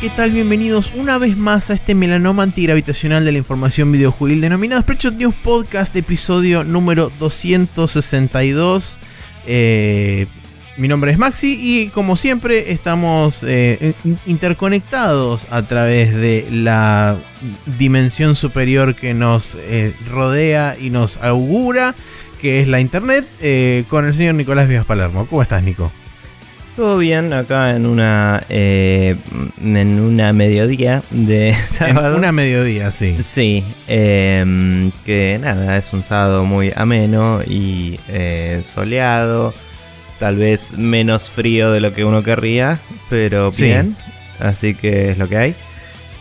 ¿qué tal? Bienvenidos una vez más a este melanoma antigravitacional de la información videojuegil denominado Spreadshot News Podcast, episodio número 262. Eh, mi nombre es Maxi y como siempre estamos eh, interconectados a través de la dimensión superior que nos eh, rodea y nos augura, que es la internet, con el señor Nicolás Vías Palermo. ¿Cómo estás, Nico? Todo bien acá en una eh, en una mediodía de sábado. En una mediodía, sí. Sí, em, que nada, es un sábado muy ameno y eh, soleado, tal vez menos frío de lo que uno querría, pero bien. Así que es lo que hay.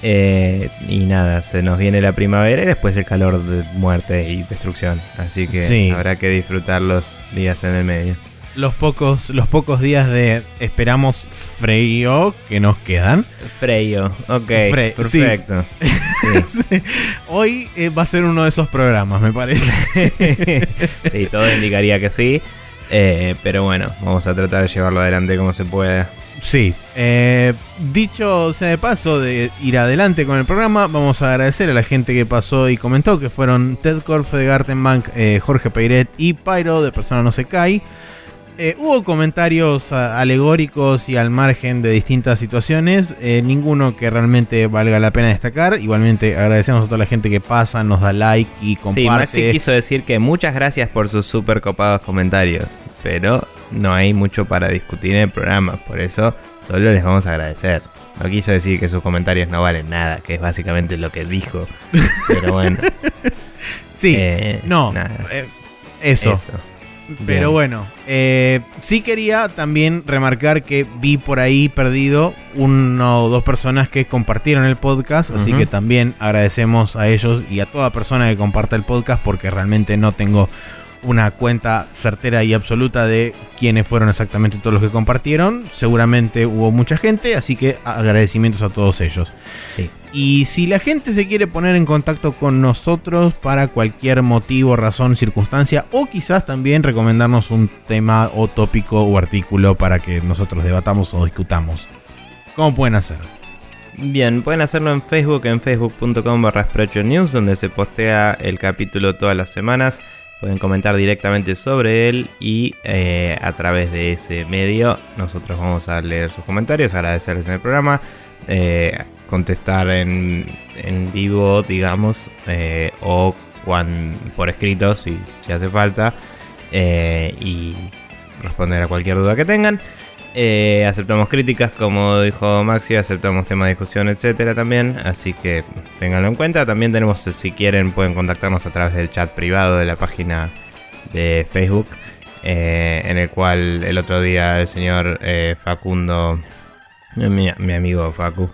Eh, y nada, se nos viene la primavera y después el calor de muerte y destrucción. Así que habrá que disfrutar los días en el medio los pocos, los pocos días de esperamos frío que nos quedan. Frío, ok. perfecto. Hoy eh, va a ser uno de esos programas, me parece. sí, todo indicaría que sí. Eh, pero bueno, vamos a tratar de llevarlo adelante como se pueda. Sí, eh, dicho sea de paso de ir adelante con el programa, vamos a agradecer a la gente que pasó y comentó que fueron Ted Korf de Gartenbank, Jorge Peiret y Pyro de Persona No Se Cae. Eh, hubo comentarios alegóricos y al margen de distintas situaciones, eh, ninguno que realmente valga la pena destacar. Igualmente agradecemos a toda la gente que pasa, nos da like y comparte. Sí, Maxi quiso decir que muchas gracias por sus super copados comentarios, pero no hay mucho para discutir en el programa, por eso solo les vamos a agradecer. No quiso decir que sus comentarios no valen nada, que es básicamente lo que dijo. Pero bueno. sí, eh, no. eso. eso. Pero bueno, eh, sí quería también remarcar que vi por ahí perdido uno o dos personas que compartieron el podcast, así que también agradecemos a ellos y a toda persona que comparta el podcast porque realmente no tengo una cuenta certera y absoluta de quiénes fueron exactamente todos los que compartieron. Seguramente hubo mucha gente, así que agradecimientos a todos ellos. Y si la gente se quiere poner en contacto con nosotros para cualquier motivo, razón, circunstancia, o quizás también recomendarnos un tema o tópico o artículo para que nosotros debatamos o discutamos, ¿cómo pueden hacer? Bien, pueden hacerlo en Facebook, en facebook.com barra News, donde se postea el capítulo todas las semanas. Pueden comentar directamente sobre él y eh, a través de ese medio nosotros vamos a leer sus comentarios, agradecerles en el programa, eh, contestar en, vivo, digamos, eh, o por escrito si, si hace falta, y responder a cualquier duda que tengan. Eh, aceptamos críticas, como dijo Maxi, aceptamos temas de discusión, etcétera también. Así que ténganlo en cuenta. También tenemos, si quieren, pueden contactarnos a través del chat privado de la página de Facebook. Eh, en el cual el otro día el señor eh, Facundo, mi, mi, amigo Facu,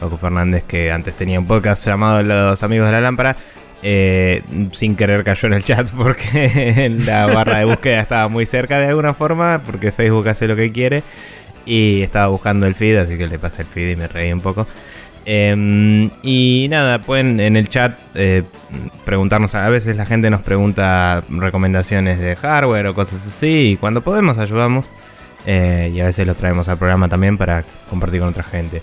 Facu Fernández, que antes tenía un podcast llamado Los Amigos de la Lámpara, eh, sin querer cayó en el chat porque la barra de búsqueda estaba muy cerca de alguna forma, porque Facebook hace lo que quiere. Y estaba buscando el feed, así que le pasé el feed y me reí un poco. Em, y nada, pueden en el chat eh, preguntarnos. A veces la gente nos pregunta recomendaciones de hardware o cosas así. Y cuando podemos ayudamos. Eh, y a veces los traemos al programa también para compartir con otra gente.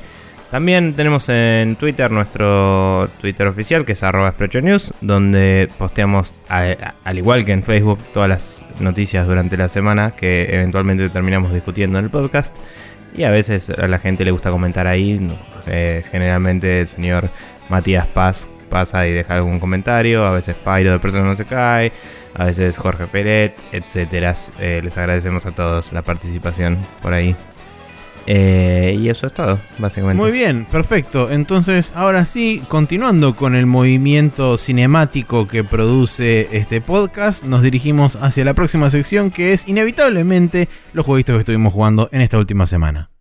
También tenemos en Twitter nuestro Twitter oficial, que es arroba News, donde posteamos, al igual que en Facebook, todas las noticias durante la semana que eventualmente terminamos discutiendo en el podcast. Y a veces a la gente le gusta comentar ahí. Eh, generalmente el señor Matías Paz pasa y deja algún comentario. A veces Pyro de Persona No Se Cae. A veces Jorge Peret, etcétera. Eh, les agradecemos a todos la participación por ahí. Eh, y eso es todo, básicamente. Muy bien, perfecto. Entonces, ahora sí, continuando con el movimiento cinemático que produce este podcast, nos dirigimos hacia la próxima sección que es inevitablemente los jueguitos que estuvimos jugando en esta última semana.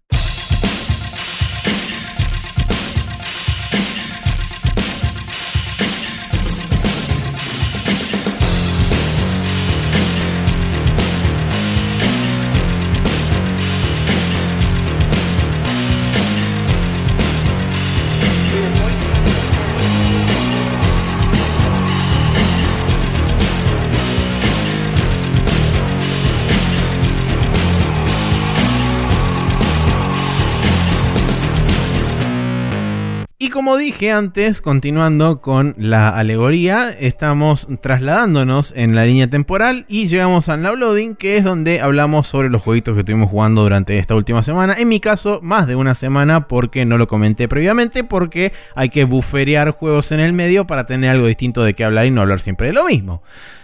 Como dije antes, continuando con la alegoría, estamos trasladándonos en la línea temporal y llegamos al Now Loading, que es donde hablamos sobre los jueguitos que estuvimos jugando durante esta última semana. En mi caso, más de una semana, porque no lo comenté previamente, porque hay que buferear juegos en el medio para tener algo distinto de qué hablar y no hablar siempre de lo mismo.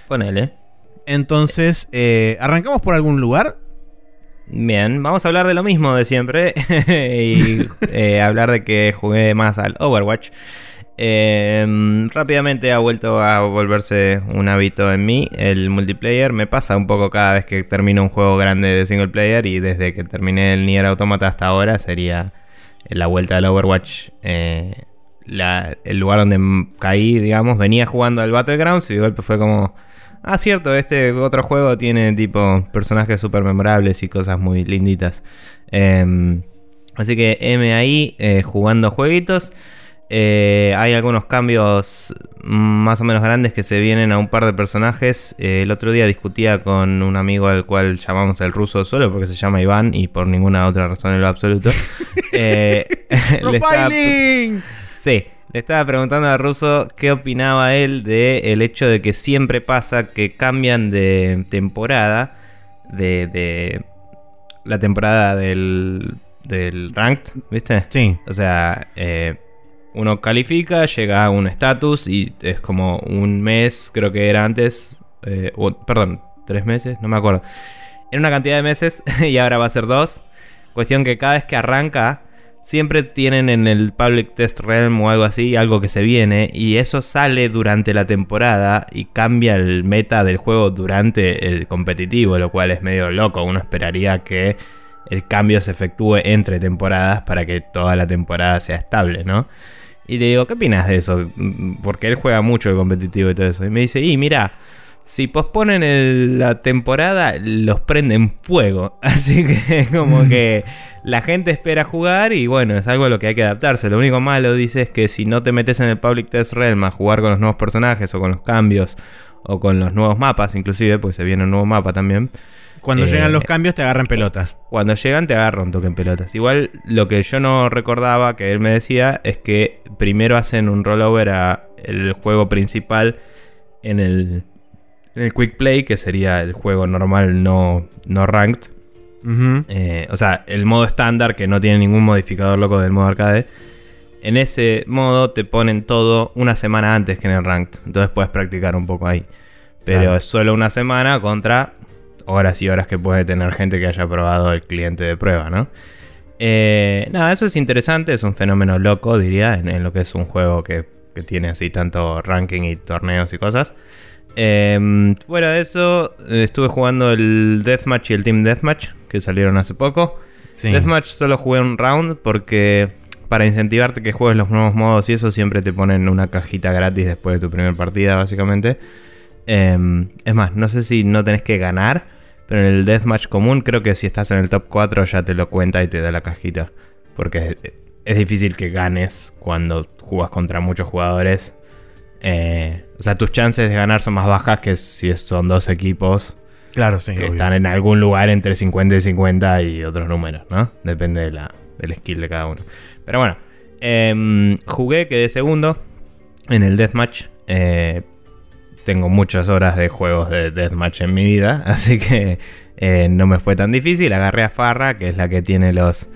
Ponele. Entonces, eh, ¿arrancamos por algún lugar? Bien, vamos a hablar de lo mismo de siempre y eh, hablar de que jugué más al Overwatch. Em, rápidamente ha vuelto a volverse un hábito en mí el multiplayer. Me pasa un poco cada vez que termino un juego grande de single player y desde que terminé el Nier Automata hasta ahora sería la vuelta del Overwatch. Eh, el lugar donde caí, digamos, venía jugando al Battlegrounds y de golpe fue como Ah, cierto, este otro juego tiene tipo personajes súper memorables y cosas muy linditas. Em, así que M ahí eh, jugando jueguitos. Eh, hay algunos cambios más o menos grandes que se vienen a un par de personajes. Eh, el otro día discutía con un amigo al cual llamamos el ruso solo porque se llama Iván y por ninguna otra razón en lo absoluto. ¡Profiling! Sí. Le estaba preguntando a Russo qué opinaba él del el hecho de que siempre pasa que cambian de temporada, de, de la temporada del, del ranked, ¿viste? Sí. O sea, eh, uno califica, llega a un estatus y es como un mes, creo que era antes, eh, perdón, tres meses, no me acuerdo. Era una cantidad de meses y ahora va a ser dos. Cuestión que cada vez que arranca siempre tienen en el Public Test Realm o algo así, algo que se viene, y eso sale durante la temporada y cambia el meta del juego durante el competitivo, lo cual es medio loco. Uno esperaría que el cambio se efectúe entre temporadas para que toda la temporada sea estable, ¿no? Y le digo, ¿qué opinas de eso? Porque él juega mucho el competitivo y todo eso. Y me dice, y mira, si posponen la temporada, los prenden fuego. Así que como que la gente espera jugar y bueno, es algo a lo que hay que adaptarse. Lo único malo, dice, es que si no te metes en el Public Test Realm a jugar con los nuevos personajes o con los cambios o con los nuevos mapas, inclusive, pues se viene un nuevo mapa también. Cuando eh, llegan los cambios te agarran pelotas. Cuando llegan te agarran un toque en pelotas. Igual lo que yo no recordaba que él me decía es que primero hacen un rollover a el juego principal en el, el Quick Play, que sería el juego normal no, no ranked. Eh, o sea, el modo estándar que no tiene ningún modificador loco del modo arcade. En ese modo te ponen todo una semana antes que en el ranked. Entonces puedes practicar un poco ahí. Pero es solo una semana contra horas y horas que puede tener gente que haya probado el cliente de prueba, ¿no? Eh, nada, eso es interesante, es un fenómeno loco, diría, en, lo que es un juego que, que, tiene así tanto ranking y torneos y cosas. Em, fuera de eso, estuve jugando el Deathmatch y el Team Deathmatch, que salieron hace poco. Deathmatch solo jugué un round porque para incentivarte que juegues los nuevos modos y eso siempre te ponen una cajita gratis después de tu primera partida, básicamente. Em, es más, no sé si no tenés que ganar, pero en el Deathmatch común creo que si estás en el top 4 ya te lo cuenta y te da la cajita. Porque es difícil que ganes cuando jugas contra muchos jugadores eh, o sea, tus chances de ganar son más bajas que si son dos equipos. Claro, sí. Que están en algún lugar entre 50 y 50 y otros números, ¿no? Depende de la, del skill de cada uno. Pero bueno, eh, jugué, quedé segundo en el Deathmatch. Eh, tengo muchas horas de juegos de Deathmatch en mi vida, así que eh, no me fue tan difícil. Agarré a Farra, que es la que tiene los,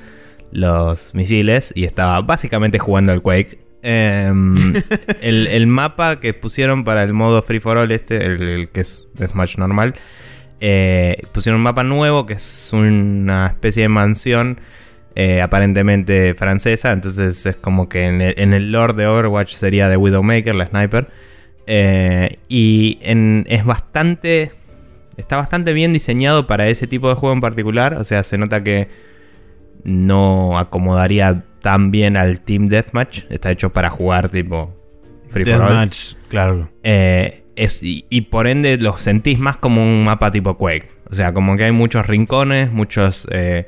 los misiles, y estaba básicamente jugando al Quake. Em, el, mapa que pusieron para el modo Free for All, este, el, que es Deathmatch normal, eh, pusieron un mapa nuevo que es una especie de mansión eh, aparentemente francesa. Entonces es como que en el, en lore de Overwatch sería de Widowmaker, la sniper. Eh, y es bastante. Está bastante bien diseñado para ese tipo de juego en particular. O sea, se nota que no acomodaría tan bien al Team Deathmatch. Está hecho para jugar tipo Free Deathmatch, claro. Eh, y, por ende lo sentís más como un mapa tipo Quake. O sea, como que hay muchos rincones, muchos... Eh,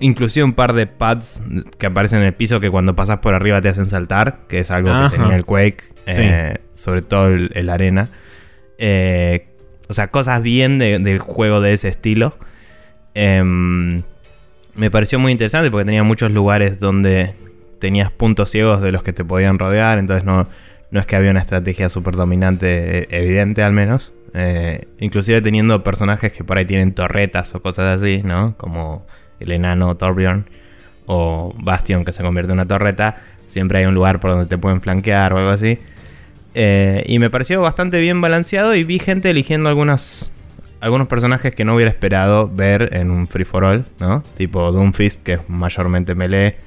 inclusive un par de pads que aparecen en el piso que cuando pasas por arriba te hacen saltar, que es algo que tenía el Quake, eh, sobre todo el, arena. o sea, cosas bien del juego de ese estilo. Em, me pareció muy interesante porque tenía muchos lugares donde tenías puntos ciegos de los que te podían rodear, entonces no, no es que había una estrategia súper dominante, eh, evidente al menos. Eh, inclusive teniendo personajes que por ahí tienen torretas o cosas así, ¿no? Como el enano Torbjorn o Bastion que se convierte en una torreta, siempre hay un lugar por donde te pueden flanquear o algo así. Eh, y me pareció bastante bien balanceado y vi gente eligiendo algunas, algunos personajes que no hubiera esperado ver en un free for all, ¿no? Tipo Doomfist, que es mayormente melee.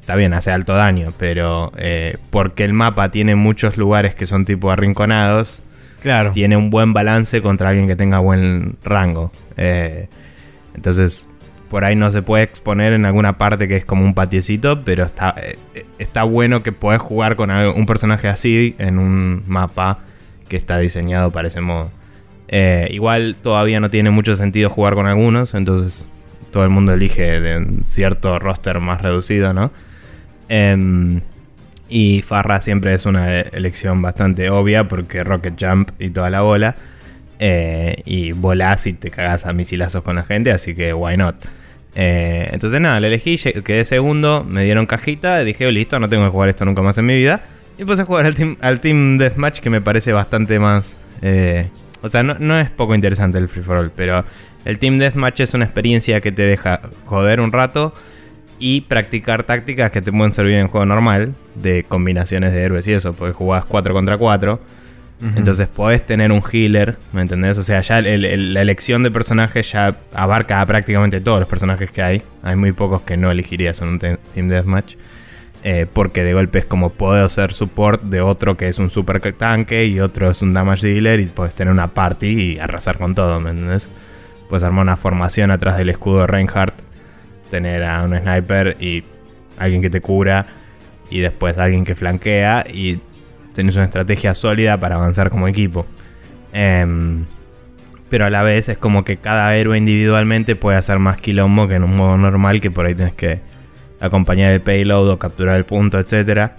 Está bien, hace alto daño, pero eh, porque el mapa tiene muchos lugares que son tipo arrinconados, claro. tiene un buen balance contra alguien que tenga buen rango. Eh, entonces, por ahí no se puede exponer en alguna parte que es como un patiecito, pero está, eh, está bueno que puedes jugar con un personaje así en un mapa que está diseñado para ese modo. Eh, igual todavía no tiene mucho sentido jugar con algunos, entonces todo el mundo elige de cierto roster más reducido, ¿no? Em, y Farra siempre es una elección bastante obvia porque Rocket Jump y toda la bola. Eh, y volás y te cagas a misilazos con la gente, así que why not. Eh, entonces nada, le elegí, quedé segundo, me dieron cajita, dije, listo, no tengo que jugar esto nunca más en mi vida. Y puse a jugar al Team, al team Deathmatch que me parece bastante más... o sea, no, es poco interesante el Free For All, pero el Team Deathmatch es una experiencia que te deja joder un rato y practicar tácticas que te pueden servir en juego normal, de combinaciones de héroes y eso, porque jugás 4 contra 4 entonces podés tener un healer, ¿me entendés? O sea, ya la elección de personajes ya abarca a prácticamente todos los personajes que hay. Hay muy pocos que no elegirías en un Team Deathmatch. Eh, porque de golpe es como puedo ser support de otro que es un super tanque y otro es un damage dealer y puedes tener una party y arrasar con todo, ¿me entendés? Puedes armar una formación atrás del escudo de Reinhardt, tener a un sniper y alguien que te cura y después alguien que flanquea y tenés una estrategia sólida para avanzar como equipo. Em, pero a la vez es como que cada héroe individualmente puede hacer más quilombo que en un modo normal que por ahí tenés que acompañar el payload o capturar el punto, etc.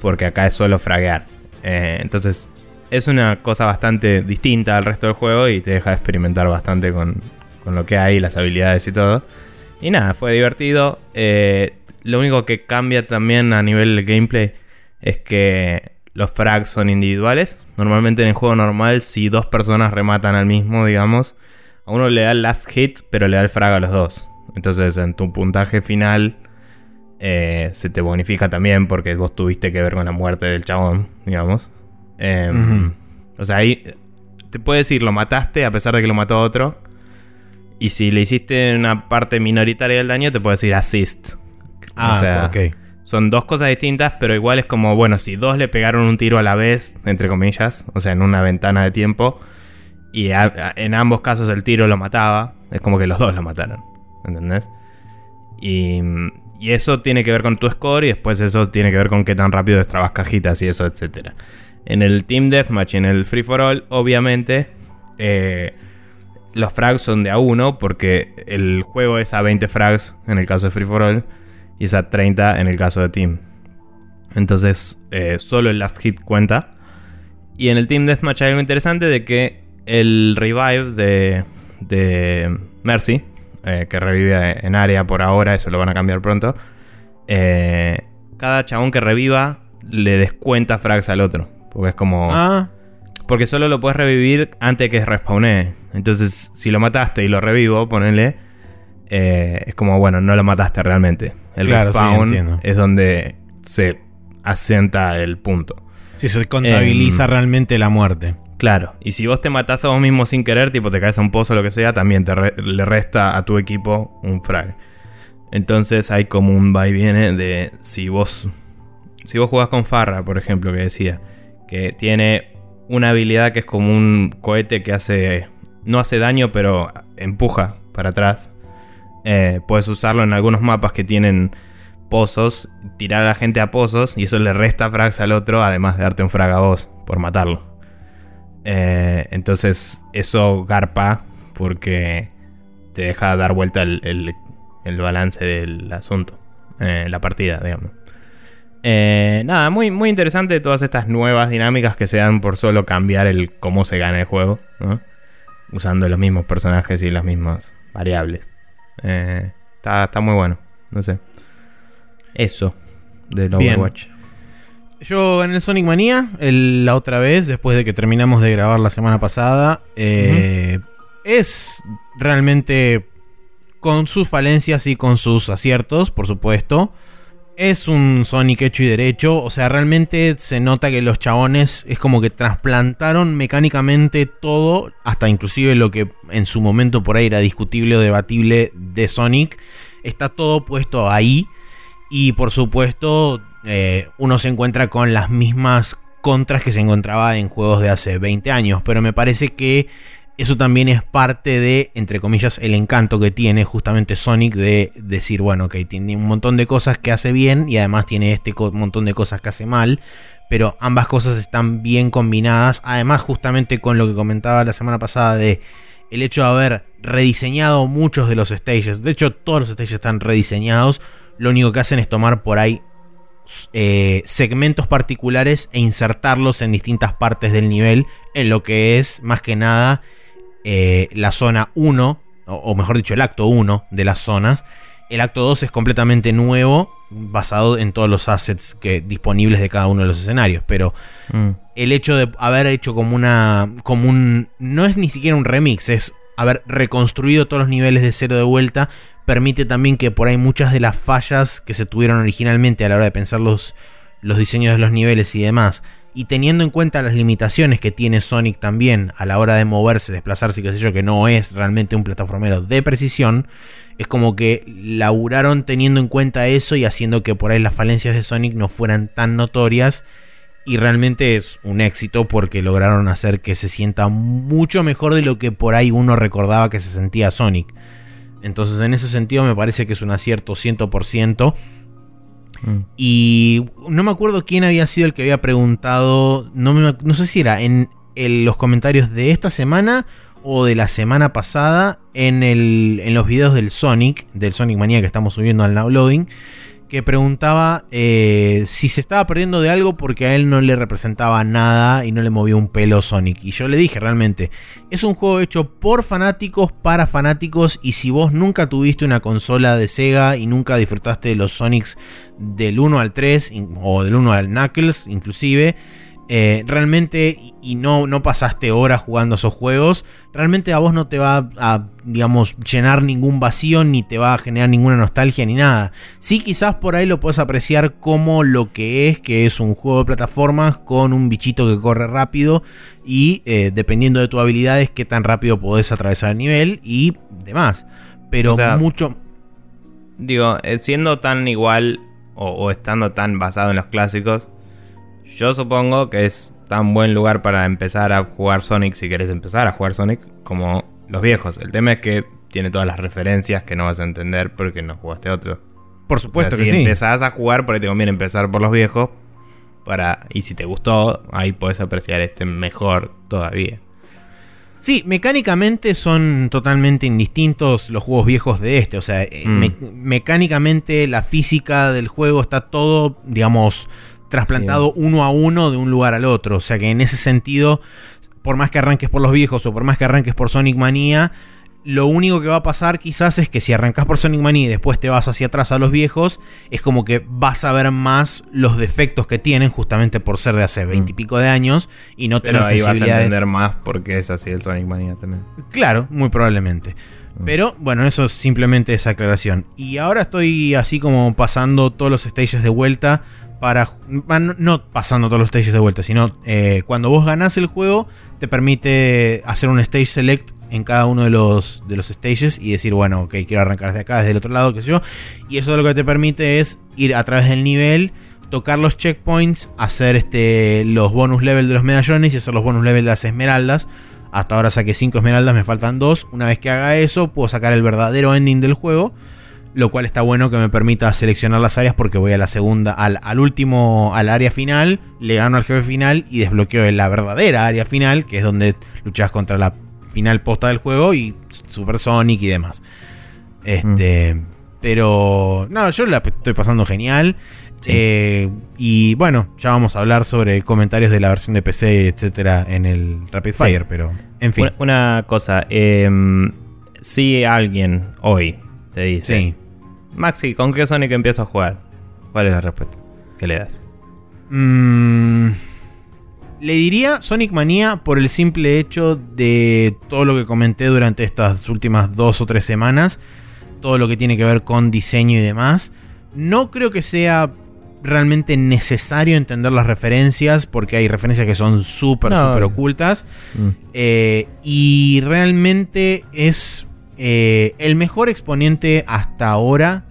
Porque acá es solo fraguear. Eh, entonces es una cosa bastante distinta al resto del juego y te deja experimentar bastante con, lo que hay, las habilidades y todo. Y nada, fue divertido. Eh, lo único que cambia también a nivel de gameplay es que los frags son individuales. Normalmente en el juego normal, si dos personas rematan al mismo, digamos, a uno le da el last hit, pero le da el frag a los dos. Entonces en tu puntaje final eh, se te bonifica también porque vos tuviste que ver con la muerte del chabón, digamos. Em, o sea, ahí te puede decir, lo mataste a pesar de que lo mató otro. Y si le hiciste una parte minoritaria del daño, te puede decir assist. Ah, o sea, ok. Son dos cosas distintas, pero igual es como, bueno, si dos le pegaron un tiro a la vez, entre comillas, o sea, en una ventana de tiempo, y en ambos casos el tiro lo mataba, es como que los dos lo mataron, ¿entendés? Y, eso tiene que ver con tu score y después eso tiene que ver con qué tan rápido destrabas cajitas y eso, etc. En el Team Deathmatch y en el Free for All, obviamente, eh, los frags son de a uno porque el juego es a 20 frags en el caso de Free for All y es a 30 en el caso de Team. Entonces, eh, solo el last hit cuenta. Y en el Team Deathmatch hay algo interesante de que el revive de, de Mercy, eh, que revive en área por ahora, eso lo van a cambiar pronto. Eh, cada chabón que reviva le descuenta frags al otro. Porque es como. Ah. Porque solo lo puedes revivir antes que respawnee. Entonces, si lo mataste y lo revivo, ponele eh, es como, bueno, no lo mataste realmente. El respawn es donde se asienta el punto. Si se contabiliza em, realmente la muerte. Claro, y si vos te matás a vos mismo sin querer, tipo te caes a un pozo o lo que sea, también te le resta a tu equipo un frag. Entonces hay como un va y viene de si vos si vos jugás con Farra, por ejemplo, que decía, que tiene una habilidad que es como un cohete que hace no hace daño, pero empuja para atrás. Eh, puedes usarlo en algunos mapas que tienen pozos, tirar a la gente a pozos y eso le resta frags al otro, además de darte un frag a vos por matarlo. Eh, entonces eso garpa porque te deja dar vuelta el, balance del asunto, eh, la partida, digamos. nada, muy, muy interesante todas estas nuevas dinámicas que se dan por solo cambiar el cómo se gana el juego, usando los mismos personajes y las mismas variables. Eh, está, muy bueno. No sé. Eso. del Overwatch. Yo en el Sonic Mania, la otra vez, después de que terminamos de grabar la semana pasada, eh, es realmente con sus falencias y con sus aciertos, por supuesto. Es un Sonic hecho y derecho, o sea, realmente se nota que los chabones es como que trasplantaron mecánicamente todo, hasta inclusive lo que en su momento por ahí era discutible o debatible de Sonic, está todo puesto ahí y por supuesto eh, uno se encuentra con las mismas contras que se encontraba en juegos de hace 20 años. Pero me parece que eso también es parte de, entre comillas, el encanto que tiene justamente Sonic de decir, bueno, que tiene un montón de cosas que hace bien y además tiene este montón de cosas que hace mal. Pero ambas cosas están bien combinadas. Además, justamente con lo que comentaba la semana pasada de el hecho de haber rediseñado muchos de los stages. De hecho, todos los stages están rediseñados. Lo único que hacen es tomar por ahí eh, segmentos particulares e insertarlos en distintas partes del nivel, en lo que es más que nada eh, la zona 1, o, mejor dicho, el acto 1 de las zonas. El acto 2 es completamente nuevo, basado en todos los assets que, disponibles de cada uno de los escenarios. Pero mm. el hecho de haber hecho como una. como un. no es ni siquiera un remix, es haber reconstruido todos los niveles de cero de vuelta, permite también que por ahí muchas de las fallas que se tuvieron originalmente a la hora de pensar los, los diseños de los niveles y demás, y teniendo en cuenta las limitaciones que tiene Sonic también a la hora de moverse, desplazarse qué sé yo, que no es realmente un plataformero de precisión, es como que laburaron teniendo en cuenta eso y haciendo que por ahí las falencias de Sonic no fueran tan notorias. Y realmente es un éxito porque lograron hacer que se sienta mucho mejor de lo que por ahí uno recordaba que se sentía Sonic. Entonces en ese sentido me parece que es un acierto 100%. Mm. Y no me acuerdo quién había sido el que había preguntado, no, no sé si era en, los comentarios de esta semana o de la semana pasada en, en los videos del Sonic, del Sonic Manía que estamos subiendo al downloading que preguntaba eh, si se estaba perdiendo de algo porque a él no le representaba nada y no le movió un pelo Sonic. Y yo le dije realmente, es un juego hecho por fanáticos, para fanáticos, y si vos nunca tuviste una consola de Sega y nunca disfrutaste de los Sonics del 1 al 3 o del 1 al Knuckles inclusive, eh, realmente y no, no pasaste horas jugando esos juegos, realmente a vos no te va a, digamos, llenar ningún vacío, ni te va a generar ninguna nostalgia, ni nada. Sí, quizás por ahí lo puedes apreciar como lo que es, que es un juego de plataformas con un bichito que corre rápido y eh, dependiendo de tus habilidades, qué tan rápido podés atravesar el nivel y demás. Pero mucho... Digo, eh, siendo tan igual o estando tan basado en los clásicos, yo supongo que es tan buen lugar para empezar a jugar Sonic si querés empezar a jugar Sonic como los viejos. El tema es que tiene todas las referencias que no vas a entender porque no jugaste otro. Por supuesto que si sí. Si empezás a jugar, por ahí te conviene empezar por los viejos. Para, y si te gustó, ahí podés apreciar este mejor todavía. Sí, mecánicamente son totalmente indistintos los juegos viejos de este. O sea, eh, mm. mecánicamente la física del juego está todo, digamos, trasplantado uno a uno de un lugar al otro. O sea que en ese sentido, por más que arranques por los viejos o por más que arranques por Sonic Mania, lo único que va a pasar quizás es que si arrancas por Sonic Mania y después te vas hacia atrás a los viejos, es como que vas a ver más los defectos que tienen justamente por ser de hace veintipico de años y no tener ahí vas a entender más porque es así el Sonic Mania también. Claro, muy probablemente. Mm. Pero bueno, eso es simplemente esa aclaración. Y ahora estoy así como pasando todos los stages de vuelta para. No pasando todos los stages de vuelta, sino eh, cuando vos ganás el juego, te permite hacer un stage select en cada uno de los, de los stages y decir, bueno, ok, quiero arrancar desde acá, desde el otro lado, qué sé yo. Y eso lo que te permite es ir a través del nivel, tocar los checkpoints, hacer este, los bonus level de los medallones y hacer los bonus level de las esmeraldas. Hasta ahora saqué 5 esmeraldas, me faltan 2. Una vez que haga eso, puedo sacar el verdadero ending del juego lo cual está bueno que me permita seleccionar las áreas porque voy a la segunda, al, último, al área final, le gano al jefe final y desbloqueo la verdadera área final, que es donde luchas contra la final posta del juego y Super Sonic y demás. Este, mm. pero no, yo la estoy pasando genial. Eh, y bueno, ya vamos a hablar sobre comentarios de la versión de PC, etcétera, en el Rapid Fire, pero en fin. Una, cosa, em, si alguien hoy te dice, Maxi, ¿con qué Sonic empiezo a jugar? ¿Cuál es la respuesta? ¿Qué le das? Mm, le diría Sonic Mania por el simple hecho de todo lo que comenté durante estas últimas dos o tres semanas. Todo lo que tiene que ver con diseño y demás. No creo que sea realmente necesario entender las referencias porque hay referencias que son súper, súper ocultas. Mm. Eh, y realmente es eh, el mejor exponente hasta ahora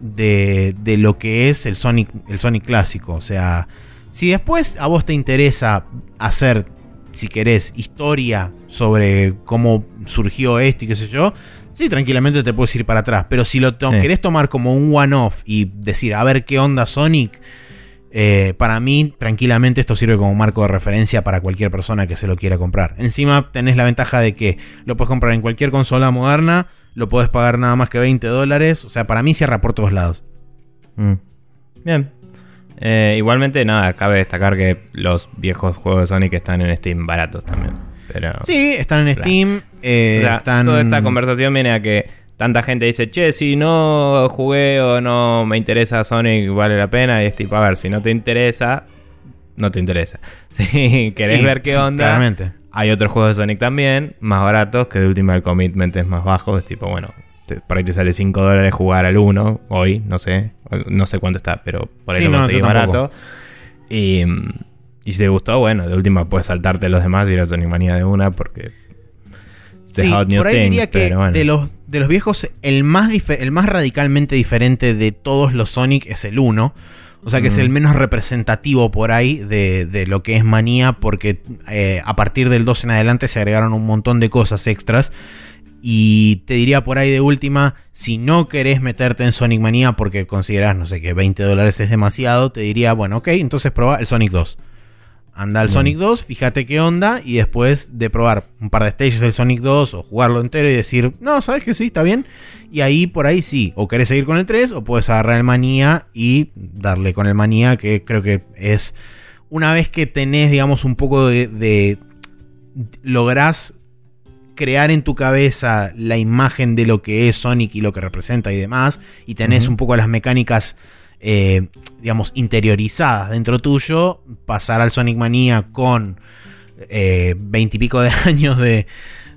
de, de, lo que es el Sonic, el Sonic clásico. O sea, si después a vos te interesa hacer, si querés, historia sobre cómo surgió esto y qué sé yo, Sí, tranquilamente te puedes ir para atrás. Pero si lo querés tomar como un one-off y decir, a ver qué onda Sonic, eh, para mí, tranquilamente esto sirve como marco de referencia para cualquier persona que se lo quiera comprar. Encima tenés la ventaja de que lo puedes comprar en cualquier consola moderna, lo puedes pagar nada más que 20 dólares. O sea, para mí cierra por todos lados. Mm. Bien. Eh, igualmente, nada, cabe destacar que los viejos juegos de Sonic están en Steam baratos también. Pero, sí, están en Steam. Eh, toda esta conversación viene a que tanta gente dice, che, si no jugué o no me interesa Sonic, vale la pena. Y es tipo, a ver, si no te interesa, no te interesa. Si querés ver qué onda, hay otros juegos de Sonic también, más baratos, que de última el commitment es más bajo. Es tipo, bueno, por ahí te sale 5 dólares jugar al 1 hoy, no sé, no sé cuánto está, pero por ahí lo conseguís barato. Y. Y si te gustó, bueno, de última puedes saltarte los demás y ir a Sonic Manía de una porque... Sí, por ahí diría que de, los, de los viejos, el más, el más radicalmente diferente de todos los Sonic es el 1. O sea que es el menos representativo por ahí de, lo que es manía, porque eh, a partir del 2 en adelante se agregaron un montón de cosas extras. Y te diría por ahí de última, si no querés meterte en Sonic Manía porque considerás, no sé, que 20 dólares es demasiado, te diría, bueno, ok, entonces prueba el Sonic 2. Anda al Sonic 2, fíjate qué onda y después de probar un par de stages del Sonic 2 o jugarlo entero y decir, no, sabes que sí, está bien. Y ahí por ahí sí, o querés seguir con el 3 o puedes agarrar el manía y darle con el manía que creo que es una vez que tenés, digamos, un poco de, de lográs crear en tu cabeza la imagen de lo que es Sonic y lo que representa y demás, y tenés un poco las mecánicas eh, digamos, interiorizadas dentro tuyo, pasar al Sonic Mania con eh, veintipico de años de,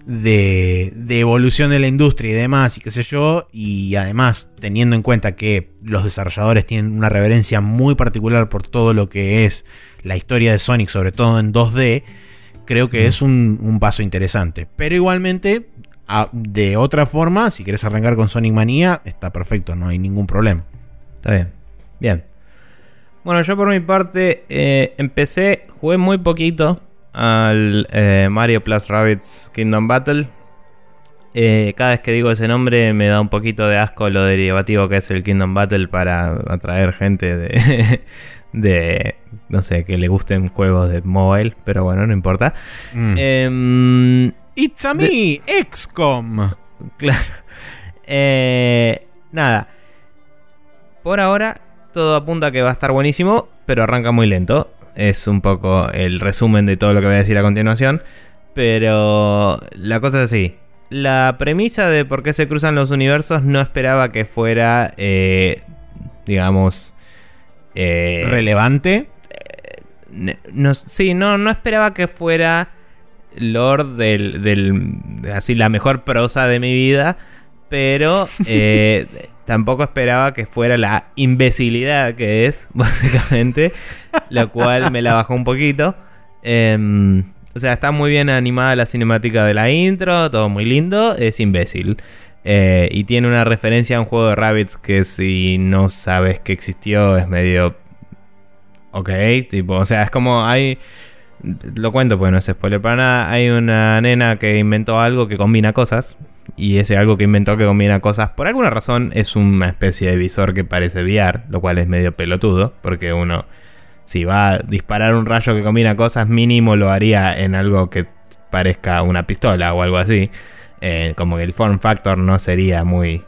de, evolución de la industria y demás, y qué sé yo, y además teniendo en cuenta que los desarrolladores tienen una reverencia muy particular por todo lo que es la historia de Sonic, sobre todo en 2D, creo que es un, paso interesante. Pero igualmente, de otra forma, si quieres arrancar con Sonic Mania, está perfecto, no hay ningún problema. Está bien. Bien. Bueno, yo por mi parte eh, empecé, jugué muy poquito al eh, Mario Plus Rabbits Kingdom Battle. Eh, cada vez que digo ese nombre me da un poquito de asco lo derivativo que es el Kingdom Battle para atraer gente de, de no sé, que le gusten juegos de mobile, pero bueno, no importa. Mm. Em, It's a me, XCOM. Claro. nada. Por ahora todo apunta a que va a estar buenísimo, pero arranca muy lento. Es un poco el resumen de todo lo que voy a decir a continuación. Pero la cosa es así. La premisa de por qué se cruzan los universos no esperaba que fuera, eh, digamos... Eh, ¿Relevante? Eh, no, sí, no, no esperaba que fuera Lord del, del... Así, la mejor prosa de mi vida. Pero... Eh, tampoco esperaba que fuera la imbecilidad que es, básicamente, lo cual me la bajó un poquito. Em, o sea, está muy bien animada la cinemática de la intro, todo muy lindo, es imbécil. Eh, y tiene una referencia a un juego de Rabbits que si no sabes que existió es medio... Ok, tipo, o sea, es como hay... Lo cuento pues no es spoiler para nada. Hay una nena que inventó algo que combina cosas y ese algo que inventó que combina cosas, por alguna razón es una especie de visor que parece VR, lo cual es medio pelotudo, porque uno, si va a disparar un rayo que combina cosas, mínimo lo haría en algo que parezca una pistola o algo así. Eh, como que el form factor no sería muy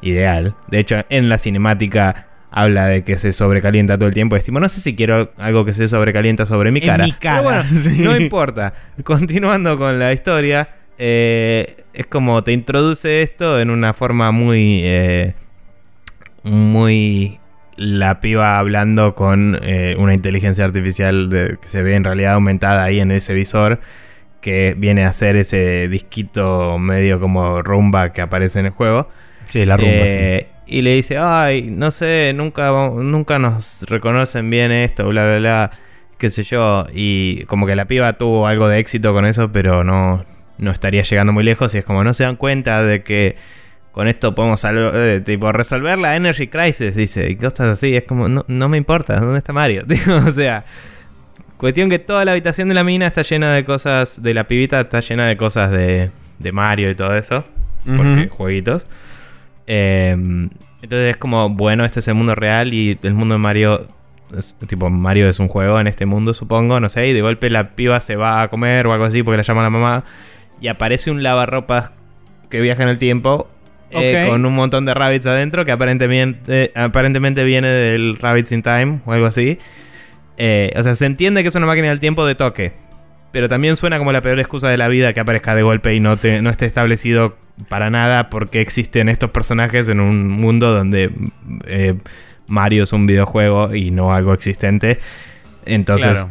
ideal. De hecho, en la cinemática habla de que se sobrecalienta todo el tiempo. Estimo, no sé si quiero algo que se sobrecalienta sobre mi cara. mi cara. bueno, no importa. Continuando con la historia. Eh, es como te introduce esto en una forma muy. Eh, muy la piba hablando con eh, una inteligencia artificial que se ve en realidad aumentada ahí en ese visor que viene a ser ese disquito medio como rumba que aparece en el juego. Sí, la rumba, eh, Y le dice, ay, no sé, nunca, nunca nos reconocen bien esto, bla, bla, bla, qué sé yo. Y como que la piba tuvo algo de éxito con eso, pero no, no estaría llegando muy lejos. Y es como no se dan cuenta de que con esto podemos eh, tipo, resolver la Energy Crisis, dice, y cosas así. Es como, no, no me importa, ¿dónde está Mario? o sea, Cuestión que toda la habitación de la mina está llena de cosas, de la pibita está llena de cosas de, de Mario y todo eso. Porque jueguitos. Em, entonces es como, bueno, este es el mundo real y el mundo de Mario, tipo, Mario es un juego en este mundo, supongo, no sé, y de golpe la piba se va a comer o algo así porque la llama la mamá y aparece un lavarropas que viaja en el tiempo eh, con un montón de rabbits adentro que aparentemente, aparentemente viene del Rabbits in Time o algo así. Eh, o sea, se entiende que es una máquina del tiempo de toque. Pero también suena como la peor excusa de la vida que aparezca de golpe y no, te, no esté establecido para nada porque existen estos personajes en un mundo donde eh, Mario es un videojuego y no algo existente. Entonces,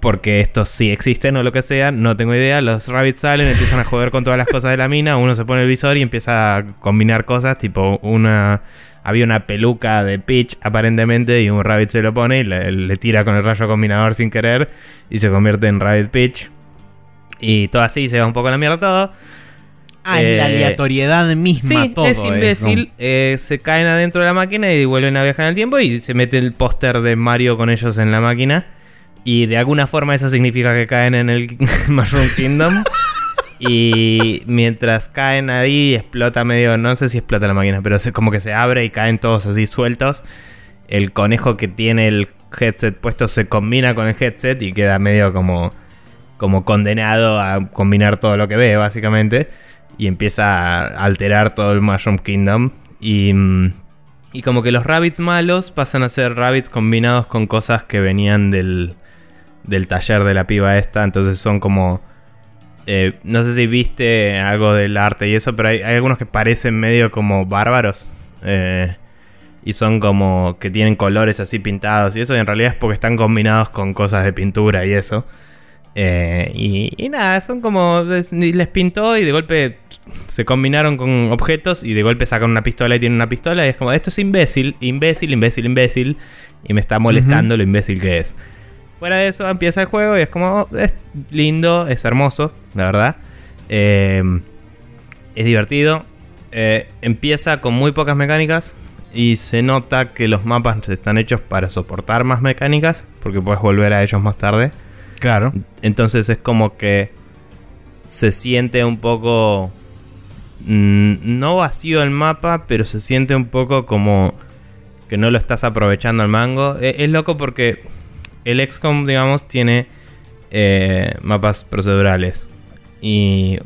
porque estos sí existen o lo que sea, no tengo idea. Los rabbits salen, empiezan a joder con todas las cosas de la mina. Uno se pone el visor y empieza a combinar cosas, tipo una había una peluca de Peach aparentemente y un Rabbit se lo pone y le, tira con el rayo combinador sin querer y se convierte en Rabbit Peach. Y todo así se va un poco a la mierda todo. Ah, es la eh, aleatoriedad misma sí, Es imbécil. Eh, se caen adentro de la máquina y vuelven a viajar en el tiempo y se mete el póster de Mario con ellos en la máquina. Y de alguna forma eso significa que caen en el Mushroom Kingdom. Y mientras caen ahí, explota medio, no sé si explota la máquina, pero es como que se abre y caen todos así sueltos. El conejo que tiene el headset puesto se combina con el headset y queda medio como, como condenado a combinar todo lo que ve, básicamente. Y empieza a alterar todo el Mushroom Kingdom. Y, y como que los rabbits malos pasan a ser rabbits combinados con cosas que venían del, del taller de la piba esta. Entonces son como eh, no sé si viste algo del arte y eso, pero hay, algunos que parecen medio como bárbaros. Eh, y son como que tienen colores así pintados y eso, y en realidad es porque están combinados con cosas de pintura y eso. Eh, y, nada, son como. Les pintó y de golpe se combinaron con objetos y de golpe sacan una pistola y tienen una pistola y es como, esto es imbécil, imbécil, imbécil, imbécil. Y me está molestando lo imbécil que es. Fuera de eso, empieza el juego y es como, oh, es lindo, es hermoso, la verdad. Em, es divertido. Eh, empieza con muy pocas mecánicas y se nota que los mapas están hechos para soportar más mecánicas porque puedes volver a ellos más tarde. Claro. Entonces es como que se siente un poco... Mm, no vacío el mapa, pero se siente un poco como que no lo estás aprovechando al mango. E, es loco porque el XCOM, digamos, tiene eh, mapas procedurales. Y,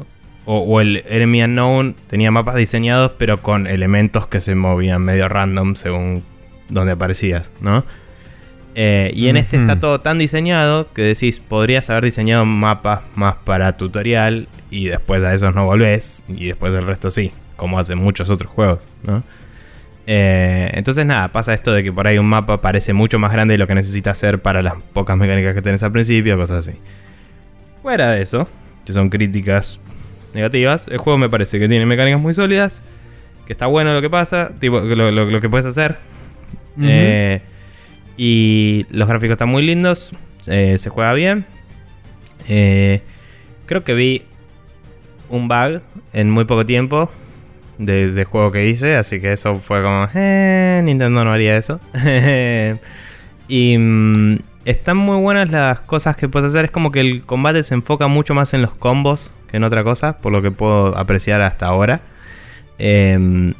o, el Enemy Unknown tenía mapas diseñados, pero con elementos que se movían medio random según donde aparecías, ¿no? Eh, y en este está todo tan diseñado que decís, podrías haber diseñado mapas más para tutorial y después a esos no volvés y después el resto sí, como hacen muchos otros juegos, ¿no? Eh, entonces nada, pasa esto de que por ahí un mapa parece mucho más grande de lo que necesita hacer para las pocas mecánicas que tenés al principio, cosas así. Fuera de eso, que son críticas negativas, el juego me parece que tiene mecánicas muy sólidas, que está bueno lo que pasa, tipo lo, que puedes hacer. Eh, y los gráficos están muy lindos, eh, se juega bien. creo que vi un bug en muy poco tiempo de, juego que hice, así que eso fue como, eh, Nintendo no haría eso. y mm, están muy buenas las cosas que puedes hacer, es como que el combate se enfoca mucho más en los combos que en otra cosa, por lo que puedo apreciar hasta ahora. Em,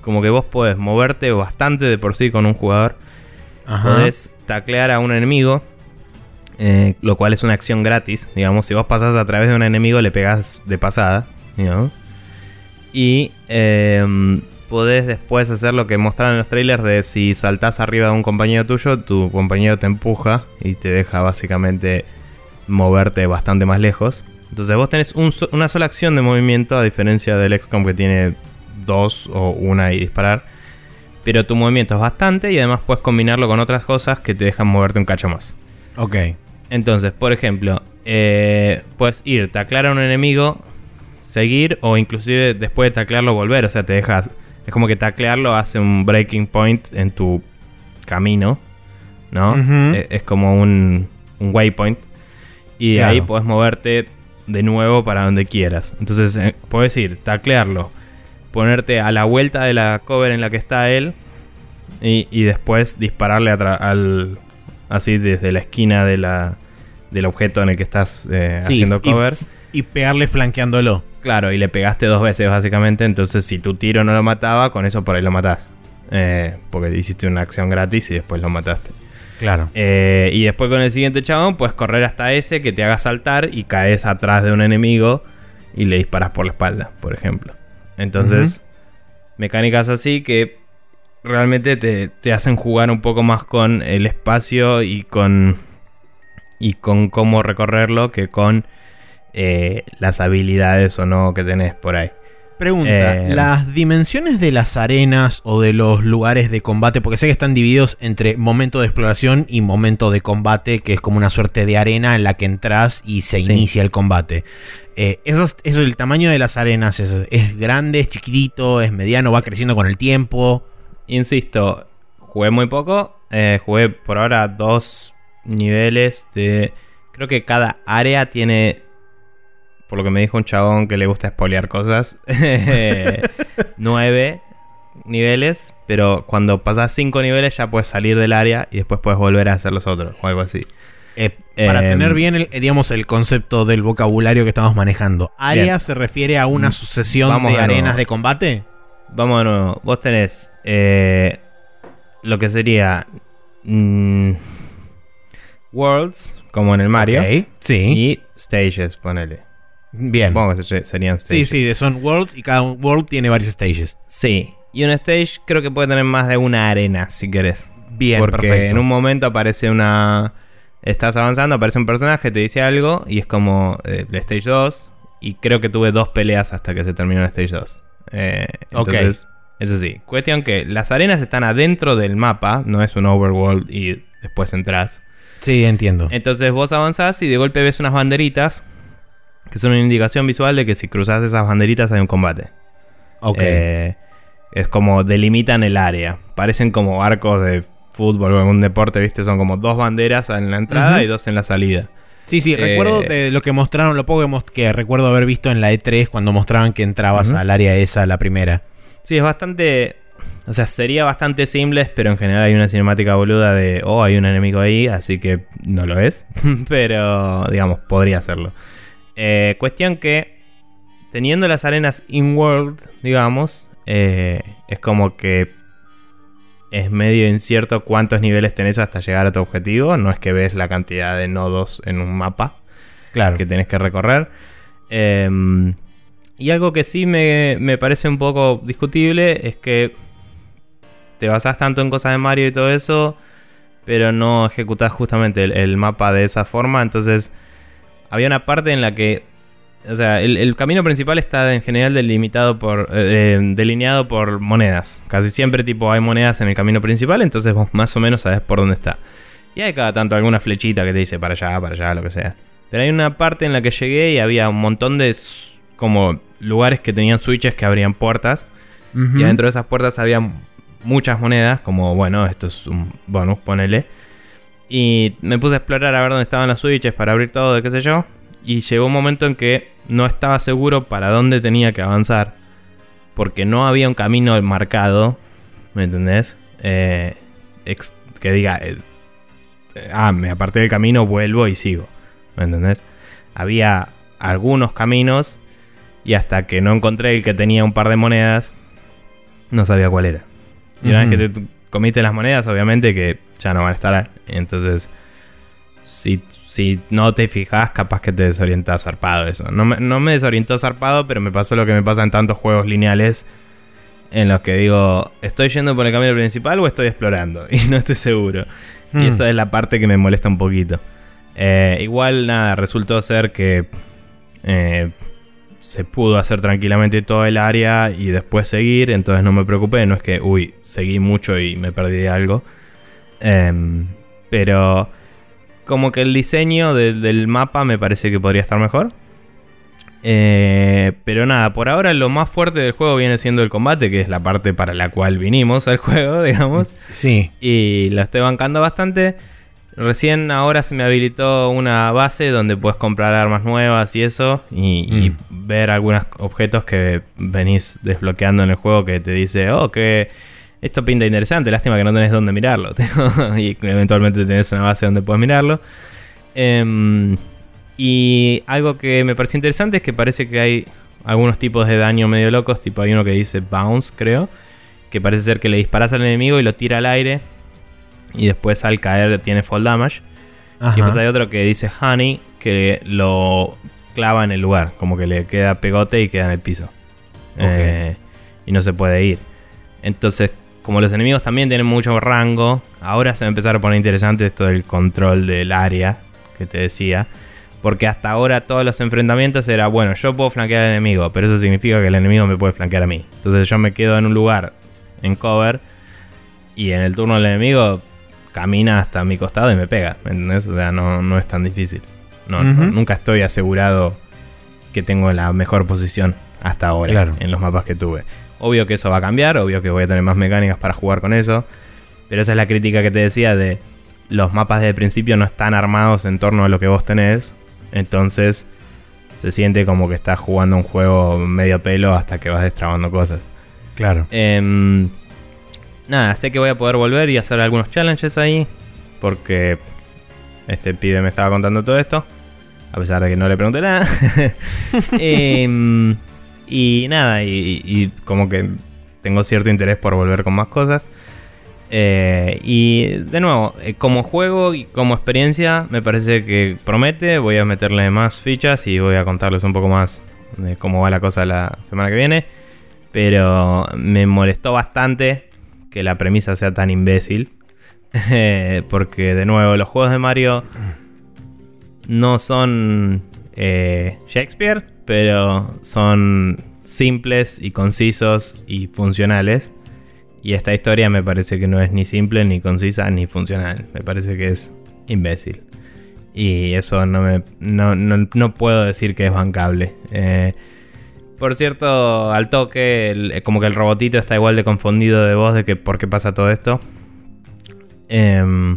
como que vos podés moverte bastante de por sí con un jugador. Podés taclear a un enemigo, eh, lo cual es una acción gratis. Digamos, si vos pasás a través de un enemigo, le pegás de pasada. Digamos. Y em, podés después hacer lo que mostraron en los trailers de si saltás arriba de un compañero tuyo, tu compañero te empuja y te deja básicamente moverte bastante más lejos. Entonces vos tenés una sola acción de movimiento a diferencia del XCOM que tiene dos o una y disparar. pero tu movimiento es bastante y además puedes combinarlo con otras cosas que te dejan moverte un cacho más. Ok. Entonces, por ejemplo, eh, puedes ir, taclar a un enemigo, seguir o inclusive después de taclearlo volver. O sea, te dejas... Es como que taclearlo hace un breaking point en tu camino, ¿no? E, es, como un, un waypoint. Y de ahí puedes moverte de nuevo para donde quieras. Entonces, eh, puedes ir, taclearlo, ponerte a la vuelta de la cover en la que está él y, después dispararle al, así desde la esquina de la, del objeto en el que estás eh, haciendo cover. Y, pegarle flanqueándolo. Claro, y le pegaste dos veces básicamente, entonces si tu tiro no lo mataba, con eso por ahí lo matás. Eh, porque hiciste una acción gratis y después lo mataste. Claro. Eh, y después con el siguiente chabón puedes correr hasta ese que te haga saltar y caes atrás de un enemigo y le disparas por la espalda, por ejemplo. Entonces, mecánicas así que realmente te, hacen jugar un poco más con el espacio y con, y con cómo recorrerlo que con eh, las habilidades o no que tenés por ahí. Pregunta, eh, ¿las dimensiones de las arenas o de los lugares de combate, porque sé que están divididos entre momento de exploración y momento de combate, que es como una suerte de arena en la que entras y se inicia el combate? Eh, eso, es, el tamaño de las arenas, ¿es, grande, es chiquitito, es mediano, va creciendo con el tiempo? Insisto, jugué muy poco, eh, jugué por ahora dos niveles de... Creo que cada área tiene por lo que me dijo un chabón que le gusta espolear cosas, nueve niveles, pero cuando pasas cinco niveles ya puedes salir del área y después puedes volver a hacer los otros o algo así. Eh, para em, tener bien el, digamos, el concepto del vocabulario que estamos manejando, ¿área se refiere a una mm, sucesión de arenas de combate? Vamos de nuevo. Vos tenés eh, lo que sería mm, Worlds, como en el Mario, sí. y Stages, ponele. Bien. Supongo que serían stages. Sí, sí, son worlds y cada world tiene varios stages. Sí. Y un stage creo que puede tener más de una arena, si querés. Bien, Porque en un momento aparece una... Estás avanzando, aparece un personaje, te dice algo y es como eh, de Stage 2. Y creo que tuve dos peleas hasta que se terminó el Stage 2. Eh, entonces, eso sí. Cuestión que las arenas están adentro del mapa, no es un overworld y después entras. Sí, entiendo. Entonces vos avanzás y de golpe ves unas banderitas que son una indicación visual de que si cruzas esas banderitas hay un combate. Ok. Eh, es como delimitan el área. Parecen como arcos de fútbol o algún deporte, ¿viste? Son como dos banderas en la entrada y dos en la salida. Sí, sí, recuerdo eh, de lo que mostraron, lo poco que, recuerdo haber visto en la E3 cuando mostraban que entrabas al área esa, la primera. Sí, es bastante. O sea, sería bastante simple, pero en general hay una cinemática boluda de, oh, hay un enemigo ahí, así que no lo es. pero, digamos, podría serlo. Eh, cuestión que, teniendo las arenas in-world, digamos, eh, es como que es medio incierto cuántos niveles tenés hasta llegar a tu objetivo. No es que ves la cantidad de nodos en un mapa claro. que tenés que recorrer. Em, y algo que sí me, parece un poco discutible es que te basás tanto en cosas de Mario y todo eso, pero no ejecutás justamente el mapa de esa forma. Entonces había una parte en la que. O sea, el, camino principal está en general delimitado por. Eh, delineado por monedas. Casi siempre, tipo, hay monedas en el camino principal, entonces vos más o menos sabés por dónde está. Y hay cada tanto alguna flechita que te dice para allá, para allá, lo que sea. Pero hay una parte en la que llegué y había un montón de. como lugares que tenían switches que abrían puertas. Y adentro de esas puertas había muchas monedas, como, bueno, esto es un bonus, ponele. Y me puse a explorar a ver dónde estaban las switches para abrir todo, de qué sé yo. Y llegó un momento en que no estaba seguro para dónde tenía que avanzar. Porque no había un camino marcado. ¿Me entendés? Eh, que diga, eh, ah, me aparté del camino, vuelvo y sigo. ¿Me entendés? Había algunos caminos y hasta que no encontré el que tenía un par de monedas, no sabía cuál era. Y una vez que te comiste las monedas, obviamente que ya no van a estar. Entonces, si, si no te fijas, capaz que te desorientas zarpado eso. No me, no me desorientó zarpado, pero me pasó lo que me pasa en tantos juegos lineales en los que digo, ¿estoy yendo por el camino principal o estoy explorando? Y no estoy seguro. Y hmm. eso es la parte que me molesta un poquito. Eh, igual, nada, resultó ser que... Eh, se pudo hacer tranquilamente todo el área y después seguir, entonces no me preocupé, no es que, uy, seguí mucho y me perdí de algo. Em, pero como que el diseño del mapa me parece que podría estar mejor. Eh, pero nada, por ahora lo más fuerte del juego viene siendo el combate, que es la parte para la cual vinimos al juego, digamos. Sí. Y la estoy bancando bastante. Recién ahora se me habilitó una base donde puedes comprar armas nuevas y eso. Y, mm. ver algunos objetos que venís desbloqueando en el juego que te dice, oh, que esto pinta interesante. Lástima que no tenés dónde mirarlo. y eventualmente tenés una base donde puedes mirarlo. Eh, y algo que me pareció interesante es que parece que hay algunos tipos de daño medio locos, tipo hay uno que dice bounce, creo, que parece ser que le disparas al enemigo y lo tira al aire y después al caer tiene fall damage. Y después hay otro que dice honey, que lo clava en el lugar, como que le queda pegote y queda en el piso. Eh, y no se puede ir. Entonces, como los enemigos también tienen mucho rango, ahora se va a empezar a poner interesante esto del control del área que te decía. Porque hasta ahora todos los enfrentamientos era, bueno, yo puedo flanquear al enemigo, pero eso significa que el enemigo me puede flanquear a mí. Entonces yo me quedo en un lugar en cover y en el turno del enemigo camina hasta mi costado y me pega. ¿Entendés? O sea, no, es tan difícil. No, nunca estoy asegurado que tengo la mejor posición hasta ahora en los mapas que tuve. Obvio que eso va a cambiar, obvio que voy a tener más mecánicas para jugar con eso. Pero esa es la crítica que te decía de los mapas de principio no están armados en torno a lo que vos tenés. Entonces se siente como que estás jugando un juego medio pelo hasta que vas destrabando cosas. Claro. Em, nada, sé que voy a poder volver y hacer algunos challenges ahí. Porque este pibe me estaba contando todo esto. A pesar de que no le pregunté nada. Em, y nada, y como que tengo cierto interés por volver con más cosas. Eh, y de nuevo, eh, como juego y como experiencia, me parece que promete. Voy a meterle más fichas y voy a contarles un poco más de cómo va la cosa la semana que viene. Pero me molestó bastante que la premisa sea tan imbécil. porque de nuevo, los juegos de Mario no son eh, Shakespeare, pero son simples y concisos y funcionales. Y esta historia me parece que no es ni simple, ni concisa, ni funcional. Me parece que es imbécil. Y eso no me. No, puedo decir que es bancable. Eh, por cierto, al toque, como que el robotito está igual de confundido de voz de que por qué pasa todo esto. Em,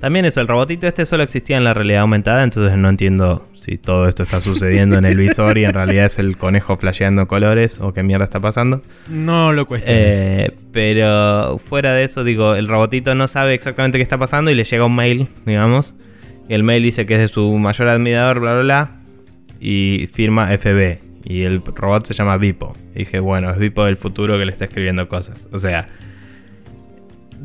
también eso, el robotito este solo existía en la realidad aumentada, entonces no entiendo si todo esto está sucediendo en el visor y en realidad es el conejo flasheando colores o qué mierda está pasando. No lo cuestiones. Eh, pero fuera de eso, digo, el robotito no sabe exactamente qué está pasando y le llega un mail, digamos. Y el mail dice que es de su mayor admirador, bla, bla, bla. Y firma FB. Y el robot se llama Vipo. Y dije, bueno, es Vipo del futuro que le está escribiendo cosas. O sea,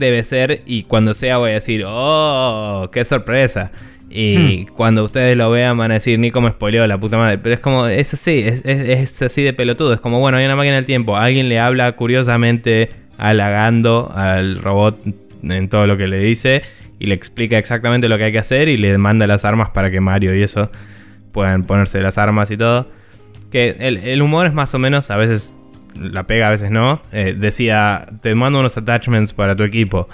debe ser. Y cuando sea voy a decir, oh, qué sorpresa. Y hmm. cuando ustedes lo vean van a decir, Nico me spoileó la puta madre. Pero es como, es así, es, así de pelotudo. Es como, bueno, hay una máquina del tiempo. Alguien le habla curiosamente, halagando al robot en todo lo que le dice. Y le explica exactamente lo que hay que hacer. Y le manda las armas para que Mario y eso puedan ponerse las armas y todo. Que el, humor es más o menos, a veces la pega, a veces no. Eh, decía, te mando unos attachments para tu equipo.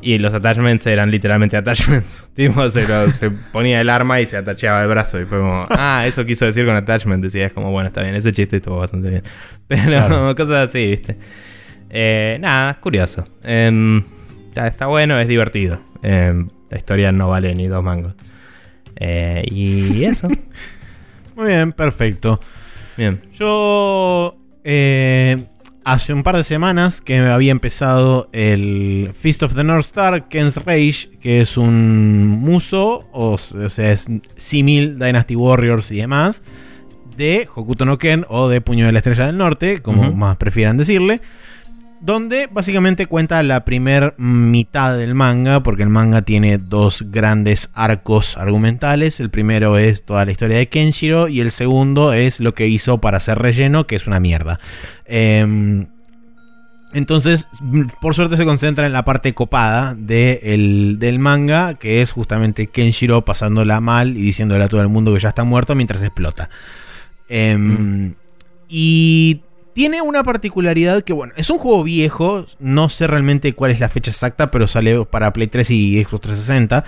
Y los attachments eran literalmente attachments. tipo, se, ponía el arma y se atacheaba el brazo. Y fue como, ah, eso quiso decir con attachment. Decía, es como, bueno, está bien, ese chiste estuvo bastante bien. Pero cosas así, ¿viste? Eh, nada, es curioso. Em, está bueno, es divertido. Em, la historia no vale ni dos mangos. Eh, y eso. Muy bien, perfecto. Bien. Yo eh, hace un par de semanas que había empezado el Feast of the North Star, Ken's Rage, que es un muso, o, sea, es símil Dynasty Warriors y demás, de Hokuto no Ken o de Puño de la Estrella del Norte, como más prefieran decirle. Donde básicamente cuenta la primer mitad del manga, porque el manga tiene dos grandes arcos argumentales. El primero es toda la historia de Kenshiro y el segundo es lo que hizo para ser relleno, que es una mierda. Em, entonces, por suerte se concentra en la parte copada del manga, que es justamente Kenshiro pasándola mal y diciéndole a todo el mundo que ya está muerto mientras explota. Em, Y tiene una particularidad que, bueno, es un juego viejo, no sé realmente cuál es la fecha exacta, pero sale para Play 3 y Xbox 360.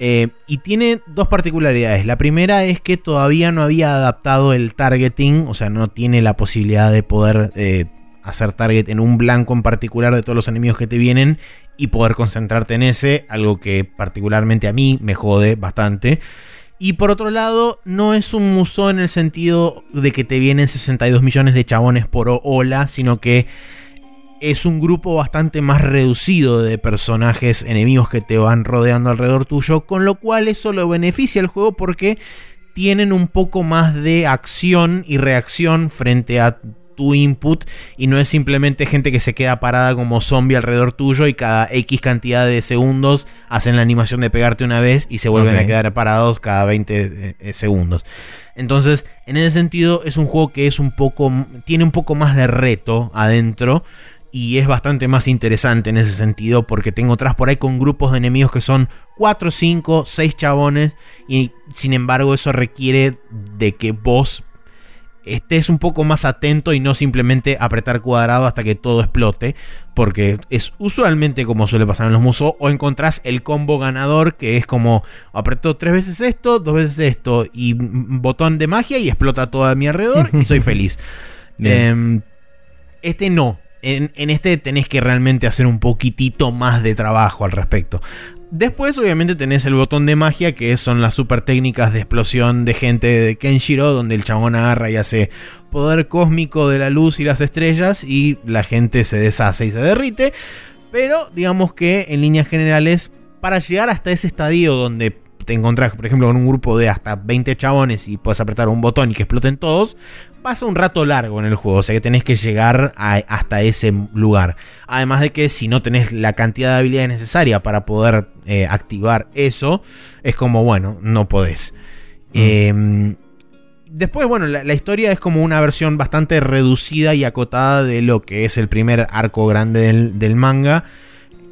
Eh, y tiene dos particularidades. La primera es que todavía no había adaptado el targeting, o sea, no tiene la posibilidad de poder eh, hacer target en un blanco en particular de todos los enemigos que te vienen y poder concentrarte en ese, algo que particularmente a mí me jode bastante. Y por otro lado, no es un museo en el sentido de que te vienen 62 millones de chabones por ola, sino que es un grupo bastante más reducido de personajes enemigos que te van rodeando alrededor tuyo, con lo cual eso lo beneficia al juego porque tienen un poco más de acción y reacción frente a tu input y no es simplemente gente que se queda parada como zombie alrededor tuyo y cada X cantidad de segundos hacen la animación de pegarte una vez y se vuelven a quedar parados cada 20 eh, eh, segundos. Entonces, en ese sentido es un juego que es un poco tiene un poco más de reto adentro y es bastante más interesante en ese sentido porque tengo otras por ahí con grupos de enemigos que son 4, 5, 6 chabones y sin embargo eso requiere de que vos estés un poco más atento y no simplemente apretar cuadrado hasta que todo explote, porque es usualmente como suele pasar en los musos, o encontrás el combo ganador que es como apretó tres veces esto, dos veces esto y botón de magia y explota todo a mi alrededor y soy feliz. Em, este no, en, en, este tenés que realmente hacer un poquitito más de trabajo al respecto. Después, obviamente, tenés el botón de magia, que son las super técnicas de explosión de gente de Kenshiro, donde el chabón agarra y hace poder cósmico de la luz y las estrellas, y la gente se deshace y se derrite. Pero, digamos que en líneas generales, para llegar hasta ese estadio donde te encontrás, por ejemplo, con un grupo de hasta 20 chabones y puedes apretar un botón y que exploten todos, pasa un rato largo en el juego, o sea que tenés que llegar hasta ese lugar. Además de que si no tenés la cantidad de habilidades necesaria para poder eh, activar eso, es como, bueno, no podés. Em, después, bueno, la, historia es como una versión bastante reducida y acotada de lo que es el primer arco grande del, del manga.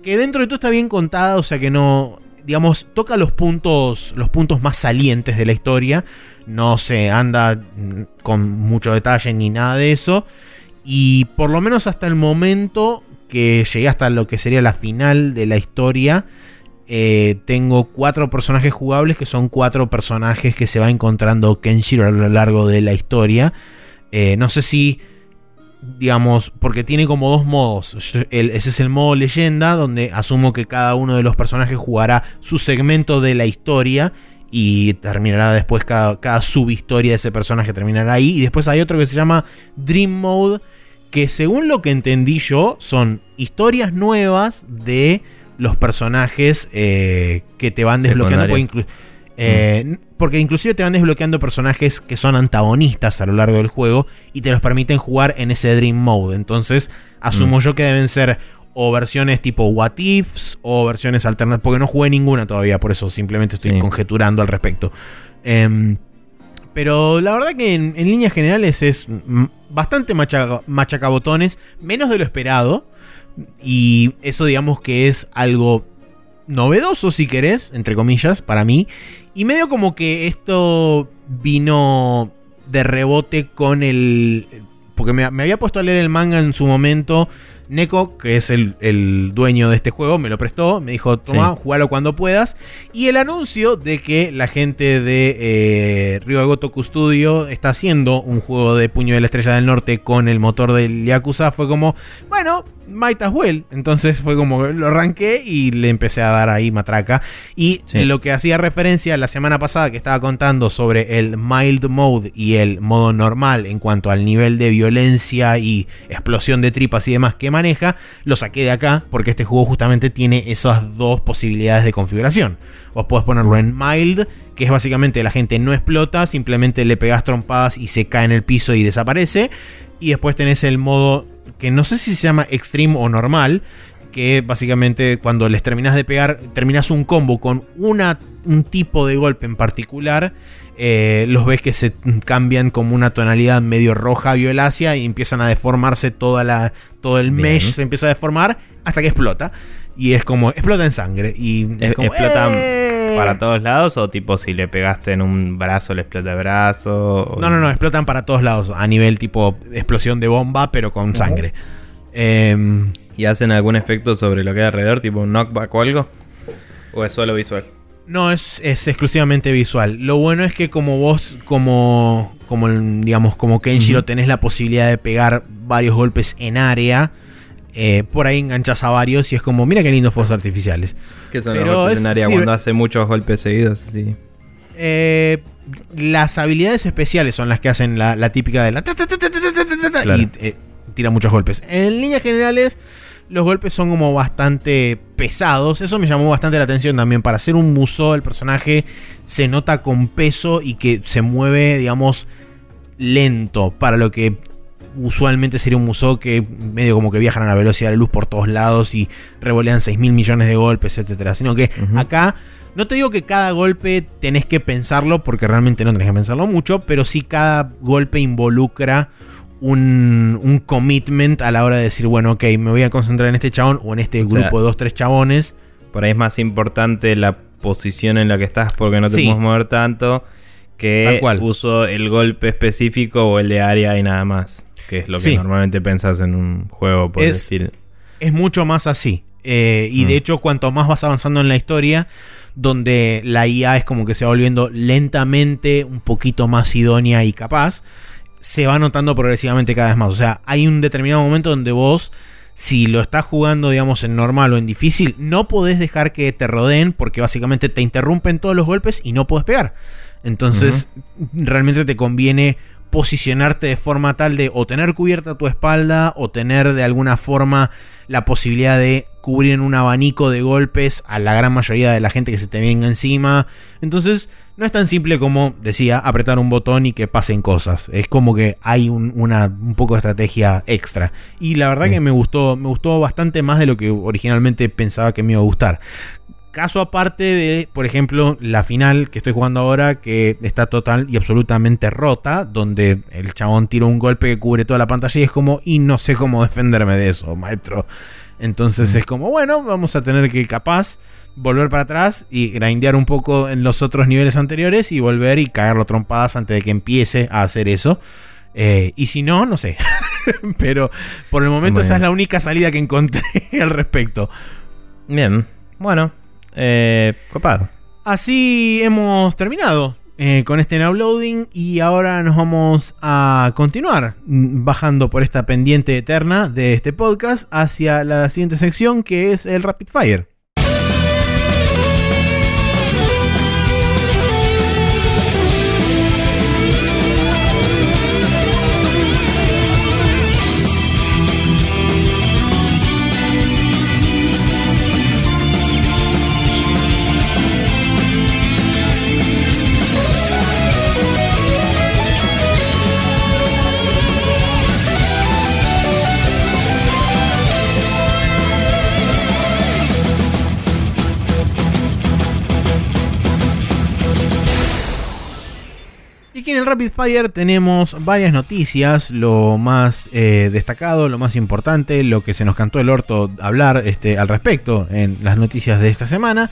Que dentro de todo está bien contada, o sea que no digamos, toca los puntos, los puntos más salientes de la historia. No se anda con mucho detalle ni nada de eso. Y por lo menos hasta el momento que llegué hasta lo que sería la final de la historia, eh, tengo cuatro personajes jugables que son cuatro personajes que se va encontrando Kenshiro a lo largo de la historia. Eh, no sé si digamos, porque tiene como dos modos. ese es el modo leyenda, donde asumo que cada uno de los personajes jugará su segmento de la historia y terminará después cada, cada subhistoria de ese personaje terminará ahí. Y después hay otro que se llama Dream Mode, que según lo que entendí yo, son historias nuevas de los personajes eh, que te van desbloqueando. Eh, porque inclusive te van desbloqueando personajes que son antagonistas a lo largo del juego y te los permiten jugar en ese Dream Mode. Entonces, asumo mm. yo que deben ser o versiones tipo What Ifs o versiones alternativas, porque no jugué ninguna todavía, por eso simplemente estoy conjeturando al respecto. Em, pero la verdad que en, líneas generales es bastante machacabotones, menos de lo esperado. Y eso digamos que es algo novedoso, si querés, entre comillas, para mí. Y medio como que esto vino de rebote con el... Porque me, había puesto a leer el manga en su momento. Neko, que es el, dueño de este juego, me lo prestó. Me dijo, toma, jugalo cuando puedas. Y el anuncio de que la gente de eh, Río Gotoku Studio está haciendo un juego de Puño de la Estrella del Norte con el motor del Yakuza fue como, bueno, might as well. Entonces fue como lo arranqué y le empecé a dar ahí matraca. Y lo que hacía referencia la semana pasada que estaba contando sobre el mild mode y el modo normal en cuanto al nivel de violencia y explosión de tripas y demás que maneja, lo saqué de acá porque este juego justamente tiene esas dos posibilidades de configuración. Vos podés ponerlo en mild, que es básicamente la gente no explota, simplemente le pegas trompadas y se cae en el piso y desaparece. Y después tenés el modo que no sé si se llama extreme o normal, que básicamente cuando les terminas de pegar, terminas un combo con una, un tipo de golpe en particular, eh, los ves que se cambian como una tonalidad medio roja violácea y empiezan a deformarse toda la, todo el mesh se empieza a deformar hasta que explota. Y es como, explota en sangre. Y es como, para todos lados o tipo si le pegaste en un brazo le explota el brazo? No, no, no, explotan para todos lados a nivel tipo explosión de bomba pero con sangre. Em, ¿Y hacen algún efecto sobre lo que hay alrededor, tipo un knockback o algo? ¿O es solo visual? No, es, exclusivamente visual. Lo bueno es que como vos, como, como digamos, como Kenshiro, tenés la posibilidad de pegar varios golpes en área. Eh, por ahí enganchas a varios y es como, mira qué lindos fuegos artificiales. ¿Qué son los en área cuando hace muchos golpes seguidos? Eh, las habilidades especiales son las que hacen la, típica de la... Y eh, tira muchos golpes. En líneas generales los golpes son como bastante pesados. Eso me llamó bastante la atención también. Para hacer un museo, el personaje se nota con peso y que se mueve, digamos, lento. Para lo que usualmente sería un museo que medio como que viajan a la velocidad de la luz por todos lados y revolean 6 mil millones de golpes, etcétera. Sino que acá. No te digo que cada golpe tenés que pensarlo, porque realmente no tenés que pensarlo mucho, pero sí cada golpe involucra un, commitment a la hora de decir, bueno, ok, me voy a concentrar en este chabón o en este grupo de dos, tres chabones. Por ahí es más importante la posición en la que estás porque no te puedes mover tanto que uso el golpe específico o el de área y nada más. Que es lo que normalmente pensás en un juego, por decir. Es mucho más así. Eh, y de mm. hecho, cuanto más vas avanzando en la historia, donde la IA es como que se va volviendo lentamente un poquito más idónea y capaz, se va notando progresivamente cada vez más. O sea, hay un determinado momento donde vos, si lo estás jugando, digamos, en normal o en difícil, no podés dejar que te rodeen porque básicamente te interrumpen todos los golpes y no podés pegar. Entonces, realmente te conviene posicionarte de forma tal de o tener cubierta tu espalda o tener de alguna forma la posibilidad de cubrir en un abanico de golpes a la gran mayoría de la gente que se te venga encima. Entonces, no es tan simple como, decía, apretar un botón y que pasen cosas. Es como que hay un, una, un poco de estrategia extra. Y la verdad que me gustó, me gustó bastante más de lo que originalmente pensaba que me iba a gustar. Caso aparte de, por ejemplo, la final que estoy jugando ahora, que está total y absolutamente rota, donde el chabón tira un golpe que cubre toda la pantalla y es como, y no sé cómo defenderme de eso, maestro. Entonces es como, bueno, vamos a tener que capaz volver para atrás y grindear un poco en los otros niveles anteriores y volver y cagarlo trompadas antes de que empiece a hacer eso. Eh, y si no, no sé. Pero por el momento esa es la única salida que encontré al respecto. Bien, bueno, eh, copado. Así hemos terminado eh, con este downloading y ahora nos vamos a continuar bajando por esta pendiente eterna de este podcast hacia la siguiente sección que es el Rapid Fire. En el Rapid Fire tenemos varias noticias, lo más eh, destacado, lo más importante, lo que se nos cantó el orto hablar este, al respecto en las noticias de esta semana.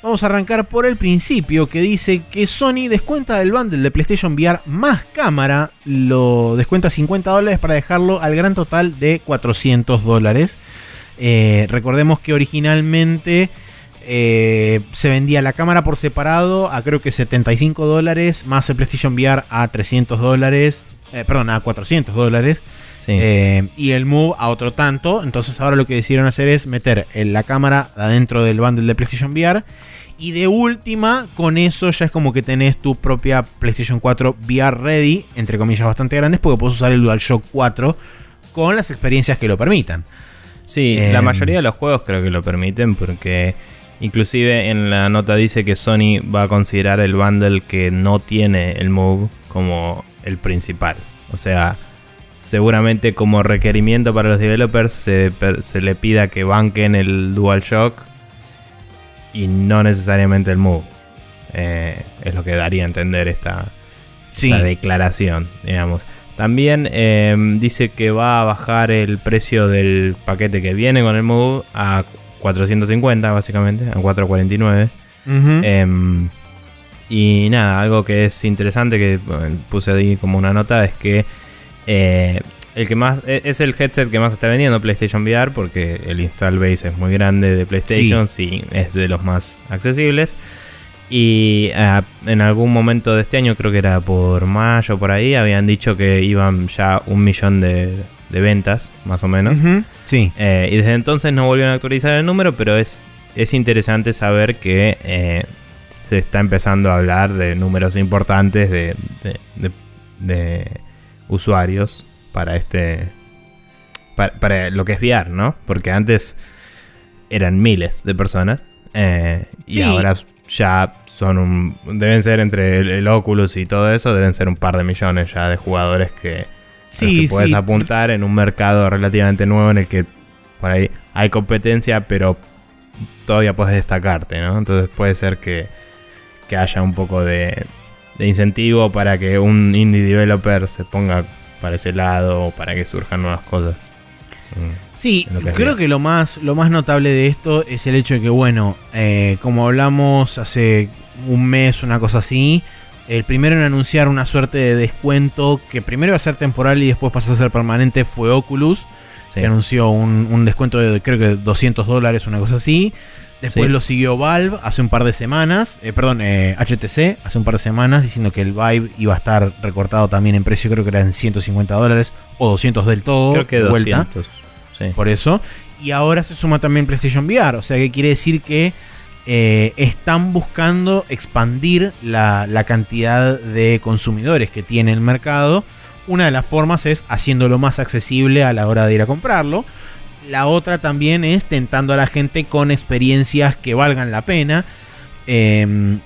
Vamos a arrancar por el principio que dice que Sony descuenta el bundle de PlayStation VR más cámara, lo descuenta 50 dólares para dejarlo al gran total de 400 dólares. Eh, recordemos que originalmente eh, se vendía la cámara por separado a creo que 75 dólares, más el PlayStation VR a 300 dólares, eh, perdón, a 400 dólares. Eh, y el Move a otro tanto. Entonces ahora lo que decidieron hacer es meter la cámara adentro del bundle de PlayStation VR. Y de última, con eso ya es como que tenés tu propia PlayStation 4 VR ready, entre comillas bastante grandes, porque puedes usar el DualShock 4 con las experiencias que lo permitan. Sí, la mayoría de los juegos creo que lo permiten porque Inclusive en la nota dice que Sony va a considerar el bundle que no tiene el Move como el principal. O sea, seguramente como requerimiento para los developers se, le pida que banquen el DualShock y no necesariamente el Move. Eh, es lo que daría a entender esta, declaración, digamos. También eh, dice que va a bajar el precio del paquete que viene con el Move a 450 básicamente, a 449. Em, y nada, algo que es interesante que puse ahí como una nota es que eh, el que más e, es el headset que más está vendiendo PlayStation VR porque el install base es muy grande de PlayStation, sí, es de los más accesibles. Y ah, en algún momento de este año, creo que era por mayo por ahí, habían dicho que iban ya un millón de, ventas, más o menos. Sí. Eh, y desde entonces no volvieron a actualizar el número, pero es, es interesante saber que eh, se está empezando a hablar de números importantes de, de, usuarios para este. Para, lo que es VR, ¿no? Porque antes eran miles de personas. Eh, y ahora ya son un. Deben ser entre el, Oculus y todo eso, deben ser un par de millones ya de jugadores que, sí, puedes apuntar en un mercado relativamente nuevo en el que por ahí hay competencia, pero todavía puedes destacarte, ¿no? Entonces puede ser que, que haya un poco de, de incentivo para que un indie developer se ponga para ese lado o para que surjan nuevas cosas. Sí, creo que lo más, lo más notable de esto es el hecho de que, bueno, eh, como hablamos hace un mes, una cosa así, el primero en anunciar una suerte de descuento que primero iba a ser temporal y después pasó a ser permanente fue Oculus, que anunció un, descuento de creo que 200 dólares, una cosa así. Después lo siguió Valve hace un par de semanas, eh, perdón, HTC eh, hace un par de semanas diciendo que el Vive iba a estar recortado también en precio, creo que eran 150 dólares o 200 del todo. Creo que 200. Por eso. Y ahora se suma también PlayStation VR. O sea que quiere decir que eh, están buscando expandir la, cantidad de consumidores que tiene el mercado. Una de las formas es haciéndolo más accesible a la hora de ir a comprarlo. La otra también es tentando a la gente con experiencias que valgan la pena. Eh,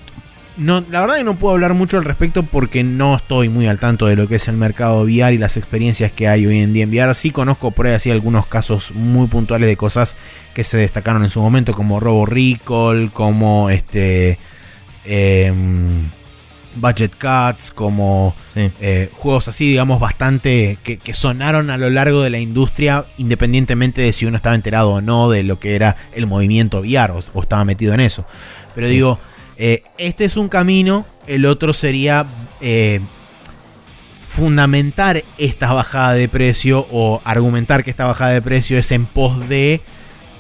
no, la verdad que no puedo hablar mucho al respecto porque no estoy muy al tanto de lo que es el mercado VR y las experiencias que hay hoy en día en VR. Sí conozco por ahí así algunos casos muy puntuales de cosas que se destacaron en su momento, como Robo Recall, como este em, Budget Cuts, como eh, juegos así, digamos, bastante que, sonaron a lo largo de la industria, independientemente de si uno estaba enterado o no de lo que era el movimiento VR o, estaba metido en eso. Pero digo eh, este es un camino, el otro sería eh, fundamentar esta bajada de precio o argumentar que esta bajada de precio es en pos de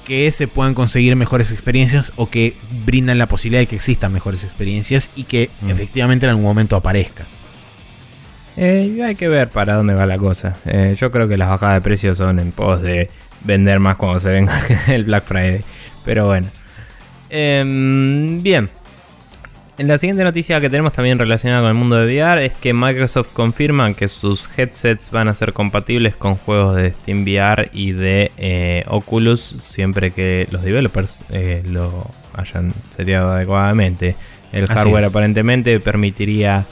que se puedan conseguir mejores experiencias o que brindan la posibilidad de que existan mejores experiencias y que mm. efectivamente en algún momento aparezca. Eh, hay que ver para dónde va la cosa. yo creo que las bajadas de precios son en pos de vender más cuando se venga el Black Friday. Pero bueno. Em, bien, en la siguiente noticia que tenemos también relacionada con el mundo de VR es que Microsoft confirma que sus headsets van a ser compatibles con juegos de Steam VR y de eh, Oculus siempre que los developers eh, lo hayan seteado adecuadamente. El hardware aparentemente permitiría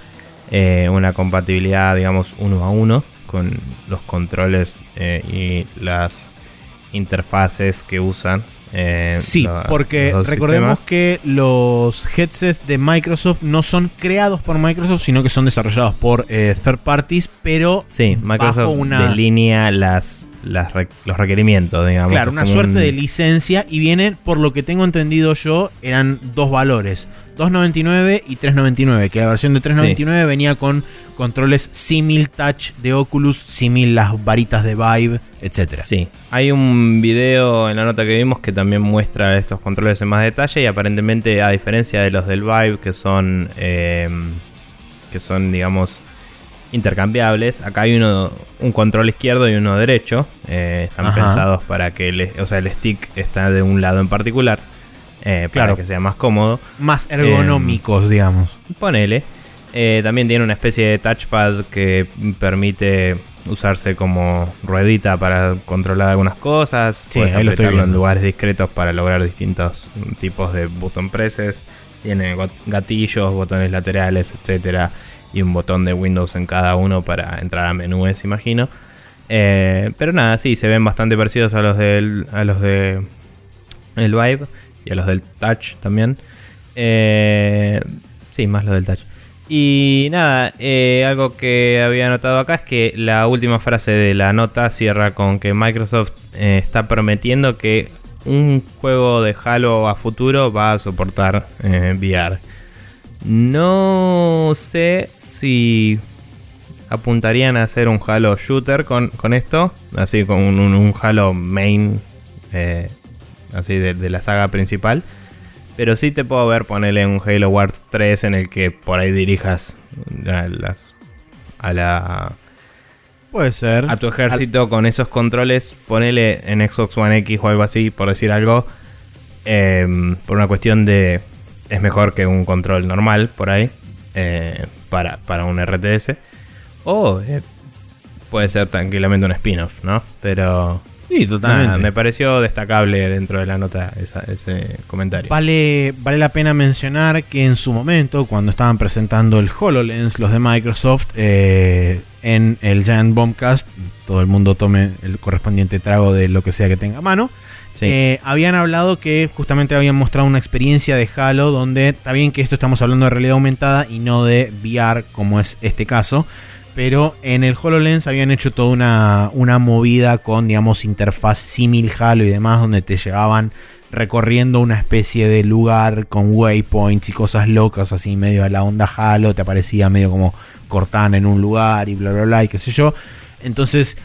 eh, una compatibilidad, digamos, uno a uno con los controles y las interfaces que usan eh, sí, porque recordemos que los headsets de Microsoft no son creados por Microsoft, sino que son desarrollados por eh, third parties, pero sí, Microsoft una... delinea las, los requerimientos, digamos. Claro, una suerte de licencia y vienen, por lo que tengo entendido yo, eran dos valores. 2.99 y 3.99, que la versión de 3.99 venía con controles simil touch de Oculus, simil las varitas de Vive, etc. Sí, hay un video en la nota que vimos que también muestra estos controles en más detalle y aparentemente a diferencia de los del Vive que son eh, que son digamos intercambiables, acá hay uno un control izquierdo y uno derecho, eh, están pensados para que el, o sea, el stick está de un lado en particular eh, para que sea más cómodo. Más ergonómicos, digamos. Ponele. Eh, también tiene una especie de touchpad que permite usarse como ruedita para controlar algunas cosas. Puedes apretarlo en lugares discretos para lograr distintos tipos de button presses. Tiene gatillos, botones laterales, etcétera, y un botón de Windows en cada uno para entrar a menúes, imagino. Eh, pero nada, sí, se ven bastante parecidos a los del, a los de el Vive y a los del touch también. Eh, sí, más los del touch. Y nada, eh, algo que había notado acá es que la última frase de la nota cierra con que Microsoft está prometiendo que un juego de Halo a futuro va a soportar eh, VR. No sé si apuntarían a hacer un Halo shooter con, esto, así con un, Halo main, eh, así de, la saga principal. Pero sí te puedo ver ponerle un Halo Wars 3 en el que por ahí dirijas a, las, a la... Puede ser. A tu ejército con esos controles, ponele en Xbox One X o algo así, por decir algo. Em, por una cuestión de... Es mejor que un control normal por ahí. Eh, para, para un RTS. O eh, puede ser tranquilamente un spin-off, ¿no? Pero Sí, totalmente. me pareció destacable dentro de la nota ese comentario. Vale, vale la pena mencionar que en su momento, cuando estaban presentando el HoloLens, los de Microsoft, eh, en el Giant Bombcast, todo el mundo tome el correspondiente trago de lo que sea que tenga a mano. Eh, habían hablado que justamente habían mostrado una experiencia de Halo donde está bien que esto estamos hablando de realidad aumentada y no de VR como es este caso, pero en el HoloLens habían hecho toda una, una movida con, digamos, interfaz símil Halo y demás, donde te llevaban recorriendo una especie de lugar con waypoints y cosas locas, así medio de la onda Halo, te aparecía medio como Cortana en un lugar y bla, bla, bla, y qué sé yo. Entonces,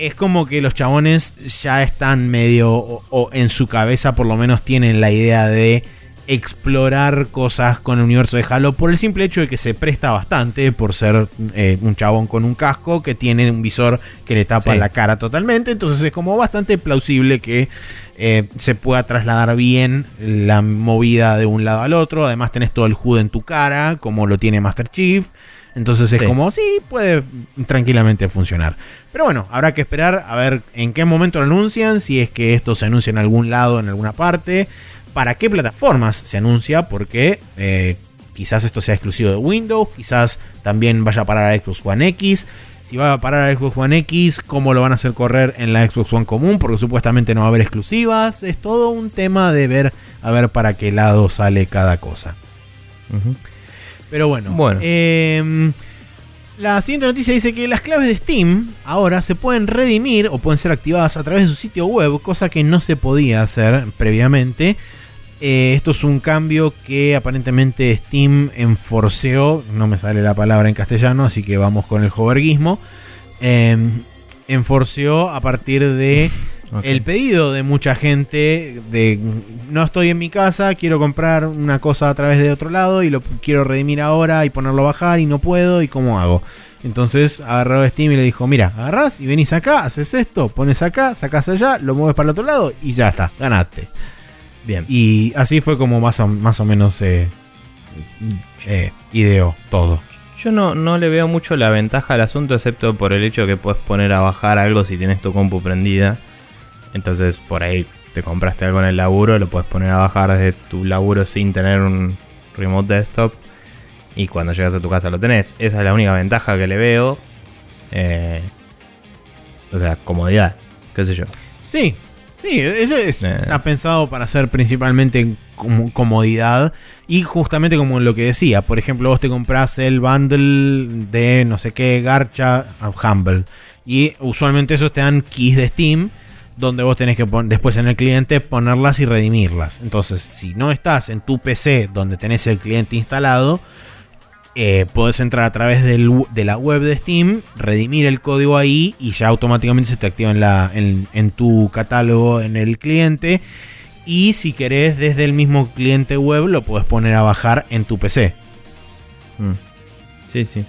es como que los chabones ya están medio, o en su cabeza por lo menos tienen la idea de explorar cosas con el universo de Halo por el simple hecho de que se presta bastante por ser eh, un chabón con un casco que tiene un visor que le tapa la cara totalmente. Entonces es como bastante plausible que eh, se pueda trasladar bien la movida de un lado al otro. Además tenés todo el HUD en tu cara, como lo tiene Master Chief. Entonces es como, sí, puede tranquilamente funcionar. Pero bueno, habrá que esperar a ver en qué momento lo anuncian, si es que esto se anuncia en algún lado, en alguna parte para qué plataformas se anuncia, porque eh, quizás esto sea exclusivo de Windows, quizás también vaya a parar a Xbox One X. Si va a parar a Xbox One X, cómo lo van a hacer correr en la Xbox One común, porque supuestamente no va a haber exclusivas. Es todo un tema de ver a ver para qué lado sale cada cosa. Pero bueno, bueno. Em, la siguiente noticia dice que las claves de Steam ahora se pueden redimir o pueden ser activadas a través de su sitio web, cosa que no se podía hacer previamente. Eh, esto es un cambio que aparentemente Steam enforceó, no me sale la palabra en castellano, así que vamos con el joverguismo. Eh, enforceó a partir de el pedido de mucha gente de no estoy en mi casa, quiero comprar una cosa a través de otro lado y lo quiero redimir ahora y ponerlo a bajar y no puedo y cómo hago. Entonces agarró Steam y le dijo, mira, agarrás y venís acá, haces esto, pones acá, sacas allá, lo mueves para el otro lado y ya está, ganaste. Bien. Y así fue como más o, más o menos eh, eh, ideó todo. Yo no, no le veo mucho la ventaja al asunto, excepto por el hecho que puedes poner a bajar algo si tienes tu compu prendida. Entonces por ahí te compraste algo en el laburo, lo puedes poner a bajar desde tu laburo sin tener un remote desktop. Y cuando llegas a tu casa lo tenés. Esa es la única ventaja que le veo. Eh, o sea, comodidad, qué sé yo. Sí, Sí, está pensado para ser principalmente comodidad y justamente como lo que decía, por ejemplo, vos te compras el bundle de no sé qué, Garcha, Humble y usualmente esos te dan keys de Steam donde vos tenés que después en el cliente ponerlas y redimirlas. Entonces, si no estás en tu PC donde tenés el cliente instalado, eh, podés entrar a través de la web de Steam, redimir el código ahí y ya automáticamente se te activa en, tu catálogo en el cliente. Y si querés desde el mismo cliente web lo puedes poner a bajar en tu PC. Mm. Sí, sí.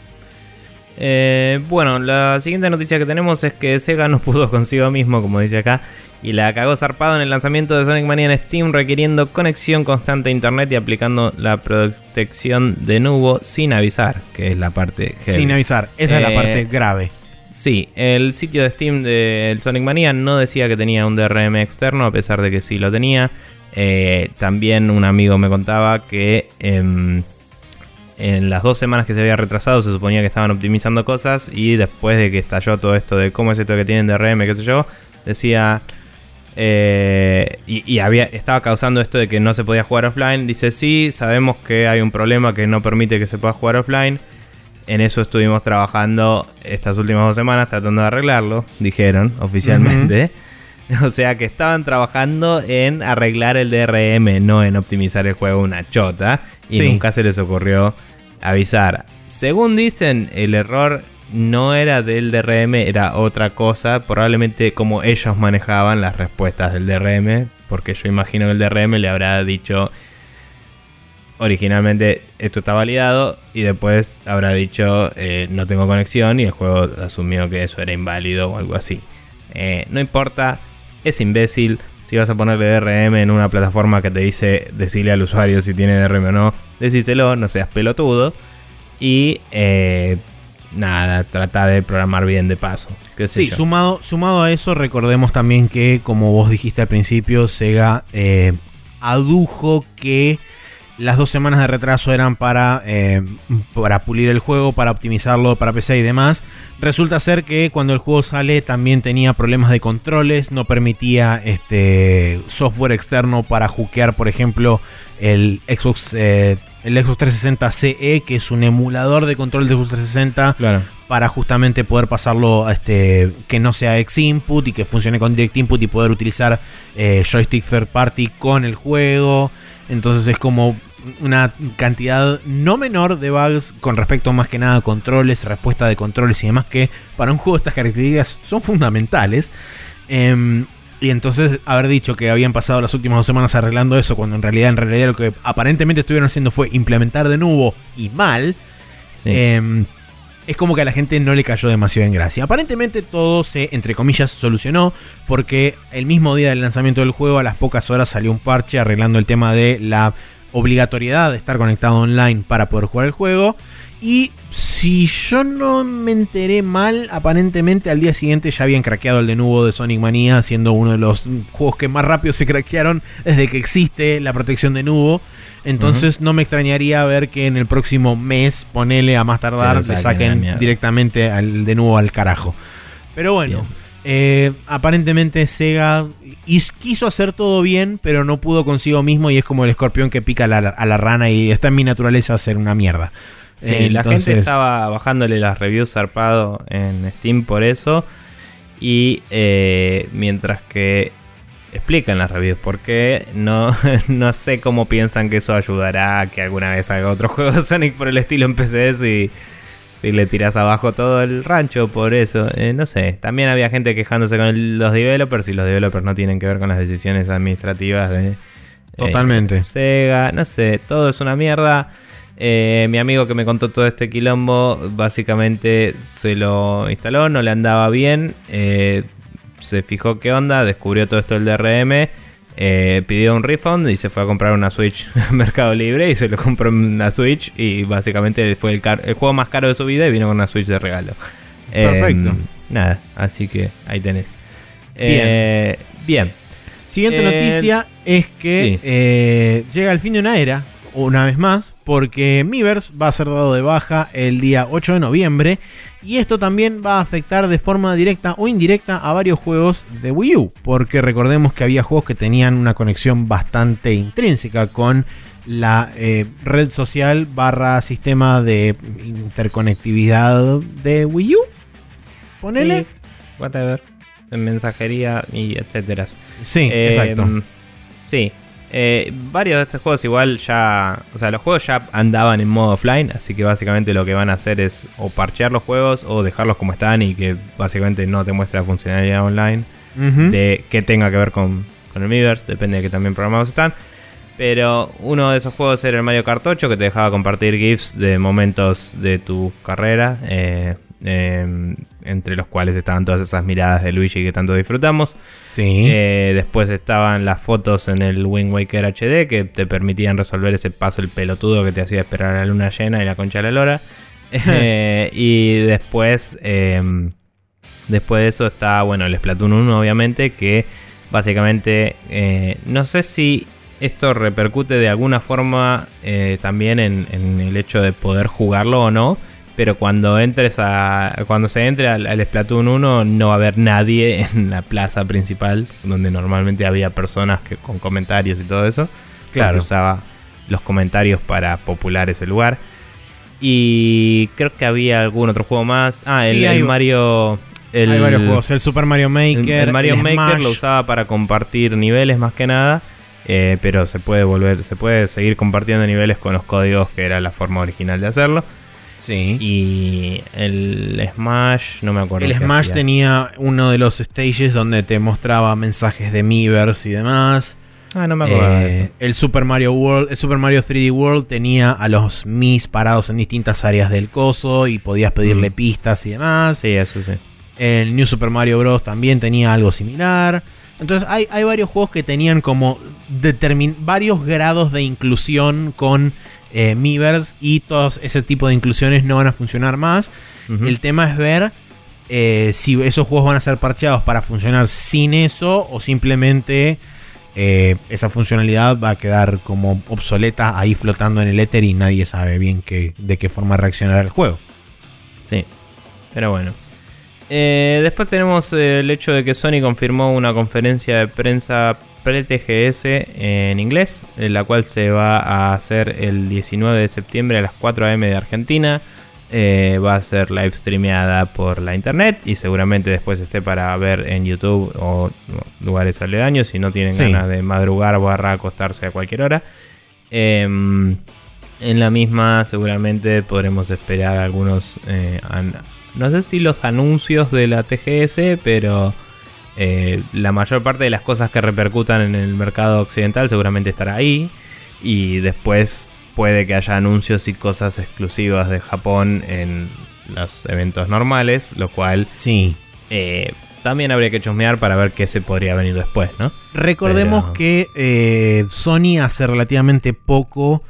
Eh, bueno, la siguiente noticia que tenemos es que Sega no pudo consigo mismo, como dice acá, y la cagó zarpado en el lanzamiento de Sonic Mania en Steam, requiriendo conexión constante a internet y aplicando la protección de nubo sin avisar, que es la parte. Sin avisar, esa es la parte eh, grave. Sí, el sitio de Steam del Sonic Mania no decía que tenía un DRM externo, a pesar de que sí lo tenía. Eh, también un amigo me contaba que em, en las dos semanas que se había retrasado se suponía que estaban optimizando cosas y después de que estalló todo esto de cómo es esto que tienen DRM, qué sé yo, decía eh, y, había, estaba causando esto de que no se podía jugar offline. Dice, sí, sabemos que hay un problema que no permite que se pueda jugar offline. En eso estuvimos trabajando estas últimas dos semanas tratando de arreglarlo, dijeron oficialmente. O sea que estaban trabajando en arreglar el DRM, no en optimizar el juego una chota. Y nunca se les ocurrió avisar. Según dicen, el error no era del DRM, era otra cosa. Probablemente como ellos manejaban las respuestas del DRM. Porque yo imagino que el DRM le habrá dicho originalmente esto está validado y después habrá dicho eh, no tengo conexión y el juego asumió que eso era inválido o algo así. Eh, no importa, es imbécil. Si vas a ponerle DRM en una plataforma que te dice decirle al usuario si tiene DRM o no, decíselo, no seas pelotudo. Y eh, nada, trata de programar bien de paso. sí, Sumado, sumado a eso, recordemos también que, como vos dijiste al principio, Sega adujo que las dos semanas de retraso eran para, eh, para pulir el juego, para optimizarlo para PC y demás. Resulta ser que cuando el juego sale también tenía problemas de controles, no permitía este software externo para hackear, por ejemplo, el Xbox, eh, el Xbox 360 CE, que es un emulador de control de Xbox 360 para justamente poder pasarlo este, que no sea X Input y que funcione con Direct Input y poder utilizar eh, joystick third party con el juego. Entonces es como una cantidad no menor de bugs con respecto más que nada a controles, respuesta de controles y demás que para un juego estas características son fundamentales. Em, y entonces haber dicho que habían pasado las últimas dos semanas arreglando eso, cuando en realidad, en realidad lo que aparentemente estuvieron haciendo fue implementar de nuevo y mal. Em, es como que a la gente no le cayó demasiado en gracia. Aparentemente todo se, entre comillas, solucionó porque el mismo día del lanzamiento del juego, a las pocas horas salió un parche arreglando el tema de la obligatoriedad de estar conectado online para poder jugar el juego. Y si yo no me enteré mal, aparentemente al día siguiente ya habían craqueado el de nuevo de Sonic Mania, siendo uno de los juegos que más rápido se craquearon desde que existe la protección de nubo. Entonces no me extrañaría ver que en el próximo mes, ponele a más tardar, le saquen directamente al de nuevo al carajo. Pero bueno, eh, aparentemente Sega quiso hacer todo bien, pero no pudo consigo mismo y es como el escorpión que pica a la, rana y está en mi naturaleza hacer una mierda. Sí, la gente estaba bajándole las reviews zarpado en Steam por eso. Y eh, mientras que explican las reviews, porque no, no sé cómo piensan que eso ayudará a que alguna vez haga otro juego de Sonic por el estilo en PC y si le tiras abajo todo el rancho por eso. Eh, no sé, también había gente quejándose con los developers y los developers no tienen que ver con las decisiones administrativas de eh, Totalmente. Sega, no sé, todo es una mierda. Eh, mi amigo que me contó todo este quilombo, básicamente se lo instaló, no le andaba bien, se fijó qué onda, descubrió todo esto del DRM eh, pidió un refund y se fue a comprar una Switch en Mercado Libre y se lo compró una Switch y básicamente fue el, juego más caro de su vida y vino con una Switch de regalo. Perfecto. Em, nada, así que ahí tenés. bien. Eh, Siguiente eh, noticia es que llega el fin de una era, una vez más, porque Miiverse va a ser dado de baja el día 8 de noviembre y esto también va a afectar de forma directa o indirecta a varios juegos de Wii U, porque recordemos que había juegos que tenían una conexión bastante intrínseca con la eh, red social barra sistema de interconectividad de Wii U. Ponele. Sí, whatever. En mensajería y etcétera. Sí, exacto. Em, sí, eh, varios de estos juegos igual ya, o sea, los juegos ya andaban en modo offline, así que básicamente lo que van a hacer es o parchear los juegos o dejarlos como están y que básicamente no te muestre la funcionalidad online de que tenga que ver con, con el Miiverse, depende de que también programados están. Pero uno de esos juegos era el Mario Kart 8 que te dejaba compartir GIFs de momentos de tu carrera. Eh, Em, entre los cuales estaban todas esas miradas de Luigi que tanto disfrutamos. Sí. Eh, después estaban las fotos en el Wind Waker HD que te permitían resolver ese paso el pelotudo que te hacía esperar a la luna llena y la concha de la lora. Eh, y después, em, después de eso está, bueno, el Splatoon 1 obviamente, que básicamente eh, no sé si esto repercute de alguna forma también en, en el hecho de poder jugarlo o no pero cuando entres a cuando se entre al, Splatoon 1 no va a haber nadie en la plaza principal donde normalmente había personas que con comentarios y todo eso claro usaba los comentarios para popular ese lugar y creo que había algún otro juego más ah el, Mario El, Hay varios juegos. El Super Mario Maker. El, Mario Maker lo usaba para compartir niveles más que nada. Eh, pero se puede volver, se puede seguir compartiendo niveles con los códigos que era la forma original de hacerlo. Sí. Y el Smash, no me acuerdo. El Smash tenía uno de los stages donde te mostraba mensajes de Miiverse y demás. Ah, no me acuerdo. Eh, el Super Mario World, el Super Mario 3D World tenía a los Mis parados en distintas áreas del coso y podías pedirle mm. pistas y demás. Sí, eso sí. El New Super Mario Bros. también tenía algo similar. Entonces hay, hay varios juegos que tenían como varios grados de inclusión con eh, Miiverse y todos ese tipo de inclusiones no van a funcionar más. El tema es ver eh, si esos juegos van a ser parcheados para funcionar sin eso o simplemente eh, esa funcionalidad va a quedar como obsoleta ahí flotando en el éter y nadie sabe bien de qué forma reaccionará el juego. Sí, pero bueno. Eh, después tenemos el hecho de que Sony confirmó una conferencia de prensa pre-TGS en inglés, en la cual se va a hacer el 19 de septiembre a las 4 am de Argentina. Eh, va a ser live streameada por la internet y seguramente después esté para ver en YouTube o lugares aledaños si no tienen ganas de madrugar o barra acostarse a cualquier hora. Em, en la misma seguramente podremos esperar algunos, eh, no sé si los anuncios de la TGS, pero eh, la mayor parte de las cosas que repercutan en el mercado occidental seguramente estará ahí y después puede que haya anuncios y cosas exclusivas de Japón en los eventos normales, lo cual sí. Eh, también habría que chusmear para ver qué se podría venir después, ¿no? Recordemos que eh, Sony hace relativamente poco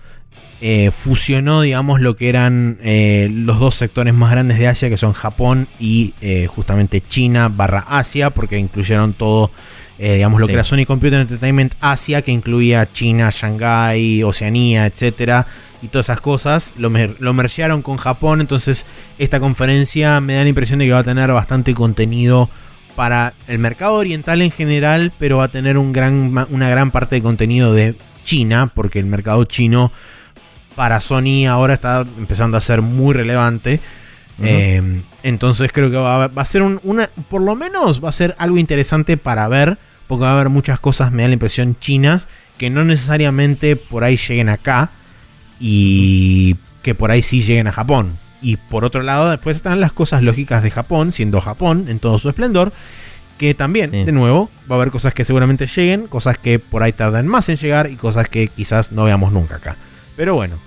eh, fusionó, digamos, lo que eran los dos sectores más grandes de Asia, que son Japón y justamente China barra Asia, porque incluyeron todo eh, digamos, lo que era Sony Computer Entertainment Asia, que incluía China, Shanghai, Oceanía, etcétera, y todas esas cosas, lo, lo mergearon con Japón. Entonces, esta conferencia me da la impresión de que va a tener bastante contenido para el mercado oriental en general, pero va a tener un gran, una gran parte de contenido de China, porque el mercado chino para Sony ahora está empezando a ser muy relevante. Eh, entonces creo que va, a ser un, una, por lo menos va a ser algo interesante para ver porque va a haber muchas cosas, me da la impresión, chinas, que no necesariamente por ahí lleguen acá y que por ahí sí lleguen a Japón. Y por otro lado, después están las cosas lógicas de Japón, siendo Japón en todo su esplendor, que también, de nuevo, va a haber cosas que seguramente lleguen, cosas que por ahí tardan más en llegar y cosas que quizás no veamos nunca acá. Pero bueno,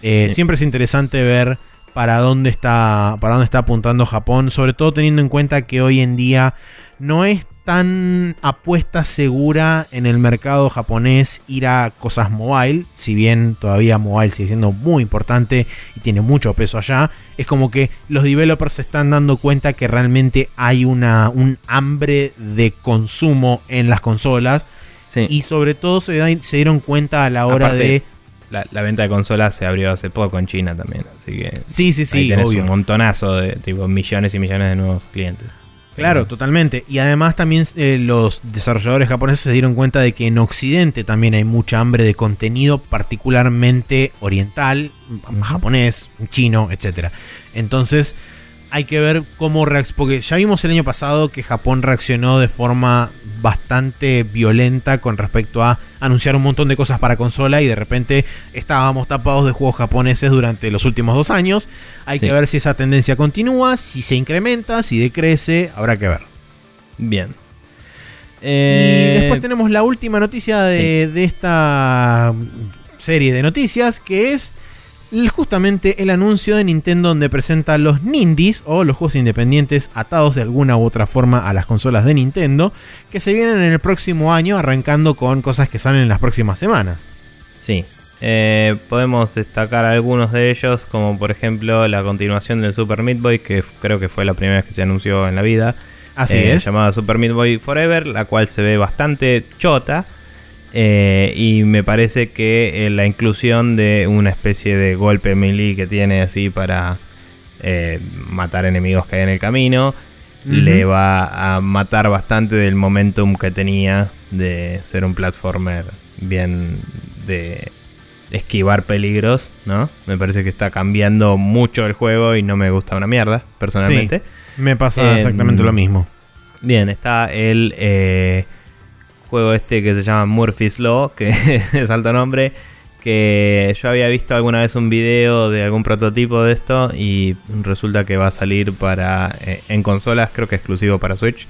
eh, siempre es interesante ver para dónde está para dónde está apuntando Japón, sobre todo teniendo en cuenta que hoy en día no es tan apuesta segura en el mercado japonés ir a cosas mobile, si bien todavía mobile sigue siendo muy importante y tiene mucho peso allá, es como que los developers se están dando cuenta que realmente hay una, un hambre de consumo en las consolas y sobre todo se, se, dieron cuenta a la hora de... La, venta de consolas se abrió hace poco en China también, así que... Sí, sí, sí, un montonazo de tipo millones y millones de nuevos clientes. Claro, totalmente. Y además también eh, los desarrolladores japoneses se dieron cuenta de que en Occidente también hay mucha hambre de contenido, particularmente oriental, japonés, chino, etc. Entonces hay que ver cómo reacciona. Porque ya vimos el año pasado que Japón reaccionó de forma bastante violenta con respecto a anunciar un montón de cosas para consola y de repente estábamos tapados de juegos japoneses durante los últimos dos años. Hay que ver si esa tendencia continúa, si se incrementa, si decrece, habrá que ver. Bien. Y eh, después tenemos la última noticia de, de esta serie de noticias que es justamente el anuncio de Nintendo donde presenta los Nindies o los juegos independientes atados de alguna u otra forma a las consolas de Nintendo que se vienen en el próximo año arrancando con cosas que salen en las próximas semanas. Sí, eh, podemos destacar algunos de ellos como por ejemplo la continuación del Super Meat Boy que creo que fue la primera vez que se anunció en la vida. Así eh, es. Llamada Super Meat Boy Forever, la cual se ve bastante chota. Eh, y me parece que eh, la inclusión de una especie de golpe melee que tiene así para eh, matar enemigos que hay en el camino le va a matar bastante del momentum que tenía de ser un platformer bien de esquivar peligros, ¿no? Me parece que está cambiando mucho el juego y no me gusta una mierda, personalmente. me pasa exactamente lo mismo. Bien, está el eh, juego este que se llama Murphy's Law, que es alto nombre, que yo había visto alguna vez un video de algún prototipo de esto y resulta que va a salir para eh, en consolas, creo que exclusivo para Switch,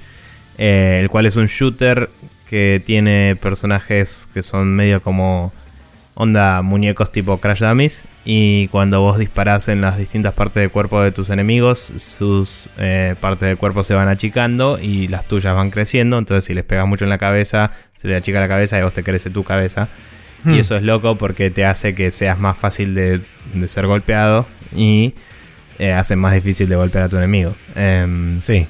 eh, el cual es un shooter que tiene personajes que son medio como onda muñecos tipo Crash Dummies y cuando vos disparás en las distintas partes del cuerpo de tus enemigos, sus eh, partes del cuerpo se van achicando y las tuyas van creciendo, entonces si les pegas mucho en la cabeza, se te achica la cabeza y vos te crece tu cabeza. Y hmm. eso es loco porque te hace que seas más fácil de, ser golpeado y eh, hace más difícil de golpear a tu enemigo. Em, sí.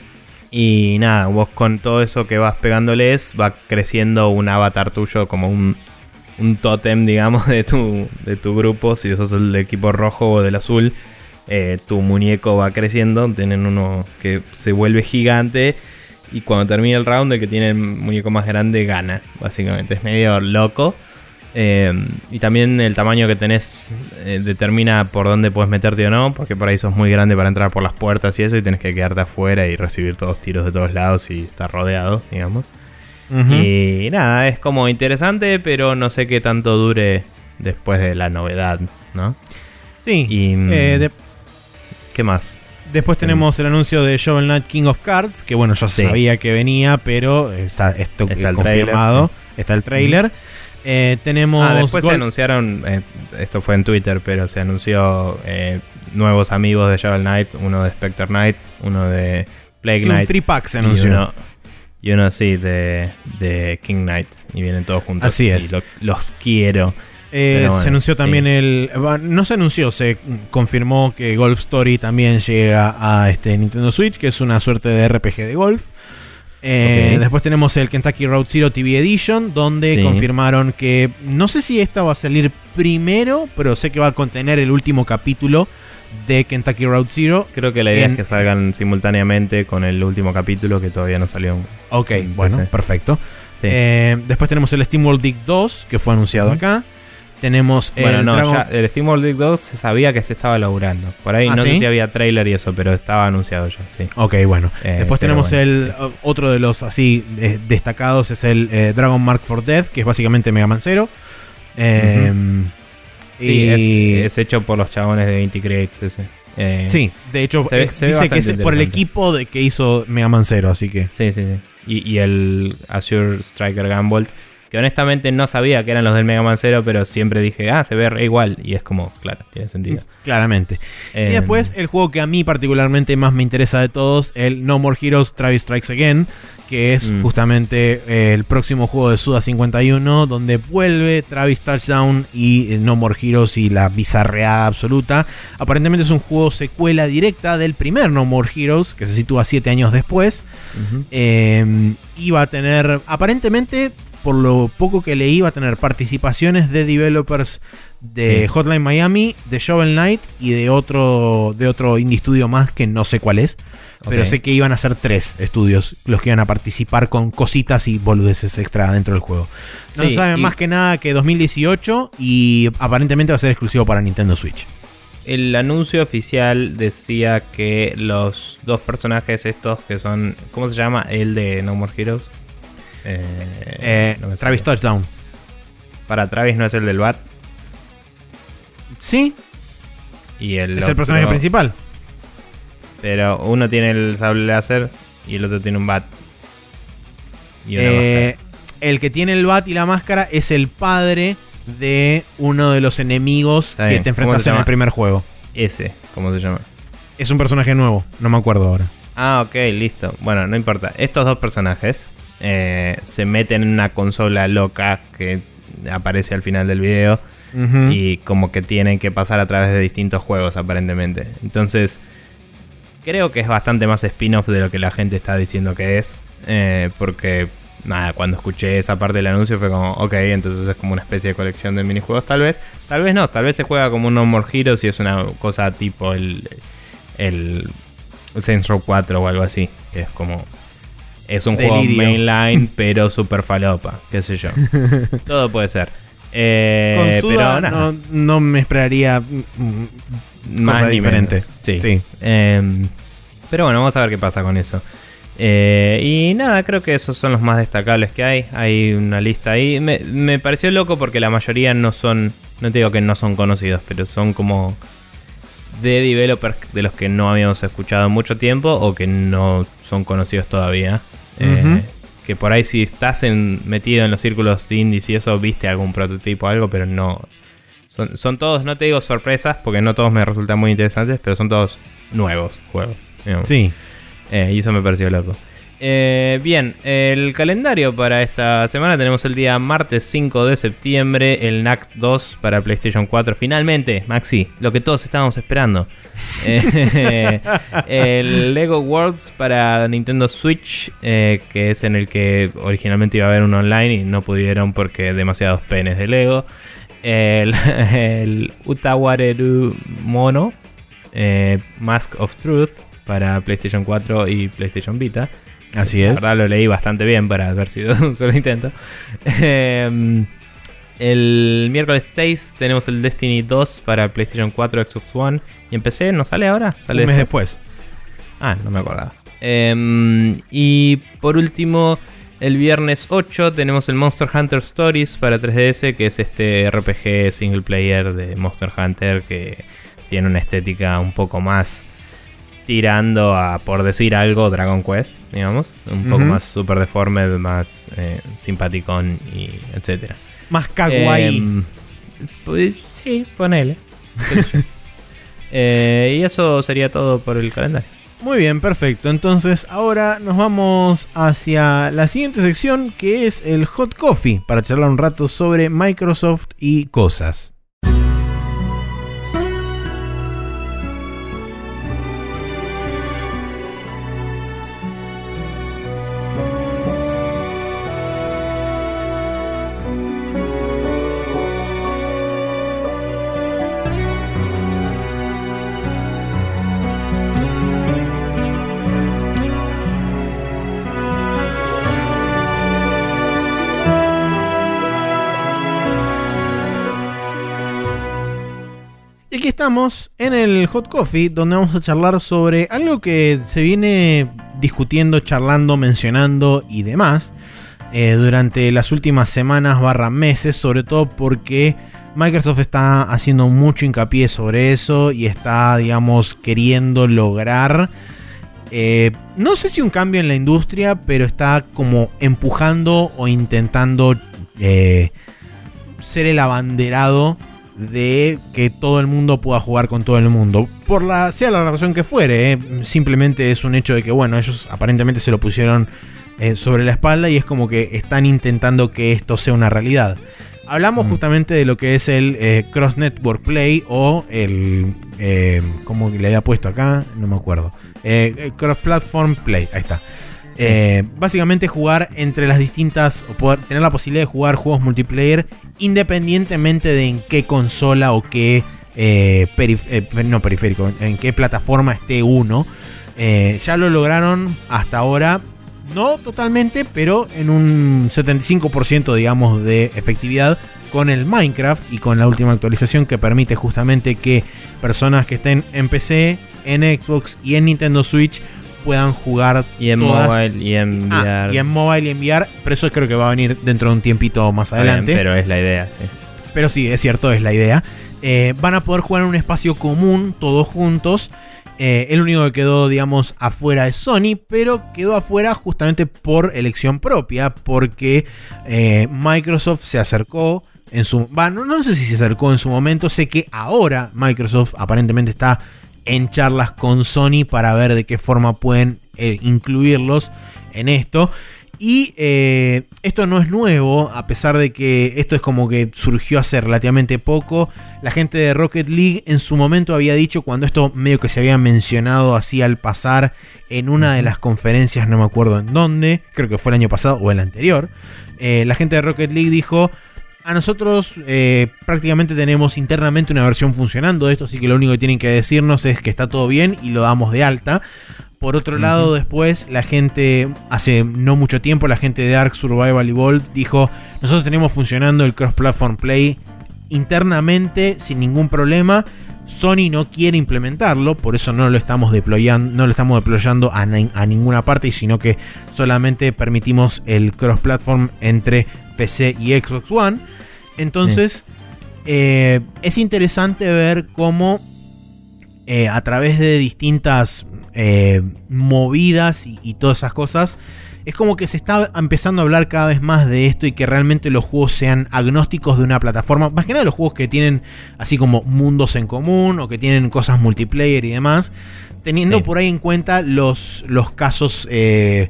Y nada, vos con todo eso que vas pegándoles, va creciendo un avatar tuyo como un un tótem, digamos, de tu, de tu grupo. Si sos el equipo rojo o del azul, eh, tu muñeco va creciendo. Tienen uno que se vuelve gigante. Y cuando termina el round, el que tiene el muñeco más grande gana. Básicamente, es medio loco. Eh, y también el tamaño que tenés eh, determina por dónde puedes meterte o no, porque por ahí sos muy grande para entrar por las puertas y eso, y tenés que quedarte afuera y recibir todos tiros de todos lados y estar rodeado, digamos. Y nada, es como interesante, pero no sé qué tanto dure después de la novedad, ¿no? Sí. Y, eh, ¿Qué más? Después tenemos el anuncio de Shovel Knight King of Cards, que bueno, yo sabía que venía, pero está, esto está el confirmado. Está el trailer. Eh, tenemos. Ah, después se anunciaron, eh, esto fue en Twitter, pero se anunció nuevos amigos de Shovel Knight, uno de Spectre Knight, uno de Plague Knight. Un three pack se anunció. Y uno así de, de King Knight. Y vienen todos juntos. Así es. Y los quiero. Eh, se anunció también el. No se anunció, se confirmó que Golf Story también llega a este Nintendo Switch, que es una suerte de RPG de golf. Eh, después tenemos el Kentucky Road Zero TV Edition, donde confirmaron que. No sé si esta va a salir primero, pero sé que va a contener el último capítulo de Kentucky Road Zero. Creo que la idea es que salgan simultáneamente con el último capítulo que todavía no salió. Ok, bueno, perfecto. Eh, después tenemos el SteamWorld Dig 2, que fue anunciado acá. Tenemos el. no, el SteamWorld Dig 2 se sabía que se estaba laburando. Por ahí ¿Ah, no sé si había trailer y eso, pero estaba anunciado ya, sí. Ok, bueno. Eh, después tenemos el. Otro de los así destacados es el eh, Dragon Mark for Death, que es básicamente Mega Man Zero. Eh, Sí, es, hecho por los chabones de 20 Creates eh, sí, de hecho, dice que es por el equipo de que hizo Mega Man Zero, así que. Sí, sí, sí. Y, y el Azure Striker Gunvolt que honestamente no sabía que eran los del Mega Man Zero, pero siempre dije, ah, se ve igual. Y es como, claro, tiene sentido. Claramente. y eh, después, el juego que a mí particularmente más me interesa de todos, el No More Heroes Travis Strikes Again, que es mm. justamente eh, el próximo juego de Suda 51, donde vuelve Travis Touchdown y No More Heroes y la bizarreada absoluta. Aparentemente es un juego secuela directa del primer No More Heroes, que se sitúa 7 años después. Eh, y va a tener, aparentemente, por lo poco que leí, va a tener participaciones de developers de Hotline Miami, de Shovel Knight y de otro, de otro indie studio más que no sé cuál es. Pero sé que iban a ser tres estudios los que iban a participar con cositas y boludeces extra dentro del juego. No saben más que nada que 2018 y aparentemente va a ser exclusivo para Nintendo Switch. El anuncio oficial decía que los dos personajes estos que son, ¿cómo se llama? El de No More Heroes. Eh, eh, Travis Touchdown. Para Travis no es el del Bat. Sí. Y el es el personaje principal. Pero uno tiene el sable láser y el otro tiene un bat. Eh, el que tiene el bat y la máscara es el padre de uno de los enemigos que te enfrentas en el primer juego. Ese, ¿cómo se llama? Es un personaje nuevo, no me acuerdo ahora. Ah, ok, listo. Bueno, no importa. Estos dos personajes eh, se meten en una consola loca que aparece al final del video y como que tienen que pasar a través de distintos juegos aparentemente. Entonces, creo que es bastante más spin-off de lo que la gente está diciendo que es. Eh, porque, nada, cuando escuché esa parte del anuncio fue como, ok, entonces es como una especie de colección de minijuegos tal vez. Tal vez no, tal vez se juega como un No More Heroes y es una cosa tipo el, el Saints Row 4 o algo así. Que es como es un juego mainline, pero super falopa, qué sé yo. Todo puede ser. Eh, pero no, no, me esperaría más diferente. Sí. Em, pero bueno, vamos a ver qué pasa con eso. Eh, y nada, creo que esos son los más destacables que hay. Hay una lista ahí. Me, me, pareció loco porque la mayoría no son. No te digo que no son conocidos, pero son como de developers de los que no habíamos escuchado mucho tiempo o que no son conocidos todavía. Eh, que por ahí si estás metido en los círculos de indies y eso, viste algún prototipo o algo, pero no... Son, todos, no te digo sorpresas, porque no todos me resultan muy interesantes, pero son todos nuevos juegos. Sí. Eh, y eso me pareció loco. Eh, bien, el calendario para esta semana tenemos el día martes 5 de septiembre, el NAC 2 para PlayStation 4. Finalmente, Maxi, lo que todos estábamos esperando. Eh, el Lego Worlds para Nintendo Switch, eh, que es en el que originalmente iba a haber un online y no pudieron porque demasiados penes de Lego. El, el Utawareru Mono, Mask of Truth para PlayStation 4 y PlayStation Vita. Así es. La verdad lo leí bastante bien para haber sido un solo intento. Em, el miércoles 6 tenemos el Destiny 2 para PlayStation 4, Xbox One. ¿Y en PC no sale ahora? Sale un mes después. Ah, no me acordaba. Em, y por último, el viernes 8 tenemos el Monster Hunter Stories para 3DS, que es este RPG single player de Monster Hunter que tiene una estética un poco más tirando a, por decir algo, Dragon Quest, digamos. Un poco más super deforme, más eh, simpaticón y etcétera. Más kawaii. Em, pues, sí, ponele. Eh, y eso sería todo por el calendario. Muy bien, perfecto. Entonces ahora nos vamos hacia la siguiente sección que es el Hot Coffee para charlar un rato sobre Microsoft y cosas. En el Hot Coffee, donde vamos a charlar sobre algo que se viene discutiendo, charlando, mencionando y demás eh, durante las últimas semanas barra meses, sobre todo porque Microsoft está haciendo mucho hincapié sobre eso y está, digamos, queriendo lograr, eh, no sé si un cambio en la industria, pero está como empujando o intentando eh, ser el abanderado de que todo el mundo pueda jugar con todo el mundo. Por la, sea la razón que fuere, ¿eh? simplemente es un hecho de que, bueno, ellos aparentemente se lo pusieron eh, sobre la espalda y es como que están intentando que esto sea una realidad. Hablamos mm. justamente de lo que es el eh, Cross Network Play o el. ¿Cómo le había puesto acá? No me acuerdo. Cross Platform Play, ahí está. Eh, básicamente jugar entre las distintas, o tener la posibilidad de jugar juegos multiplayer independientemente de en qué consola o qué, eh, eh, no periférico, en qué plataforma esté uno. ya lo lograron hasta ahora, no totalmente, pero en un 75% digamos de efectividad con el Minecraft y con la última actualización que permite justamente que personas que estén en PC, en Xbox y en Nintendo Switch puedan jugar. Y en mobile y en ah, y en mobile y enviar. Pero eso creo que va a venir dentro de un tiempito más adelante. pero es la idea, sí. Pero sí, es cierto, es la idea. Eh, van a poder jugar en un espacio común, todos juntos. Eh, el único que quedó, digamos, afuera es Sony, pero quedó afuera justamente por elección propia, porque eh, Microsoft se acercó en su... no, no sé si se acercó en su momento, sé que ahora Microsoft aparentemente está en charlas con Sony para ver de qué forma pueden eh, incluirlos en esto. Y eh, esto no es nuevo, a pesar de que esto es como que surgió hace relativamente poco. La gente de Rocket League en su momento había dicho, cuando esto medio que se había mencionado así al pasar en una de las conferencias, no me acuerdo en dónde, creo que fue el año pasado o el anterior, eh, la gente de Rocket League dijo, a nosotros eh, prácticamente tenemos internamente una versión funcionando de esto, así que lo único que tienen que decirnos es que está todo bien y lo damos de alta. Por otro lado, después la gente, hace no mucho tiempo, la gente de Ark Survival Evolved dijo, nosotros tenemos funcionando el cross-platform play internamente sin ningún problema. Sony no quiere implementarlo, por eso no lo estamos deployando, no lo estamos deployando a, ninguna parte, sino que solamente permitimos el cross-platform entre PC y Xbox One. Entonces, eh, es interesante ver cómo eh, a través de distintas eh, movidas y, todas esas cosas, es como que se está empezando a hablar cada vez más de esto y que realmente los juegos sean agnósticos de una plataforma. Más que nada los juegos que tienen así como mundos en común o que tienen cosas multiplayer y demás. Teniendo por ahí en cuenta los, los casos, eh,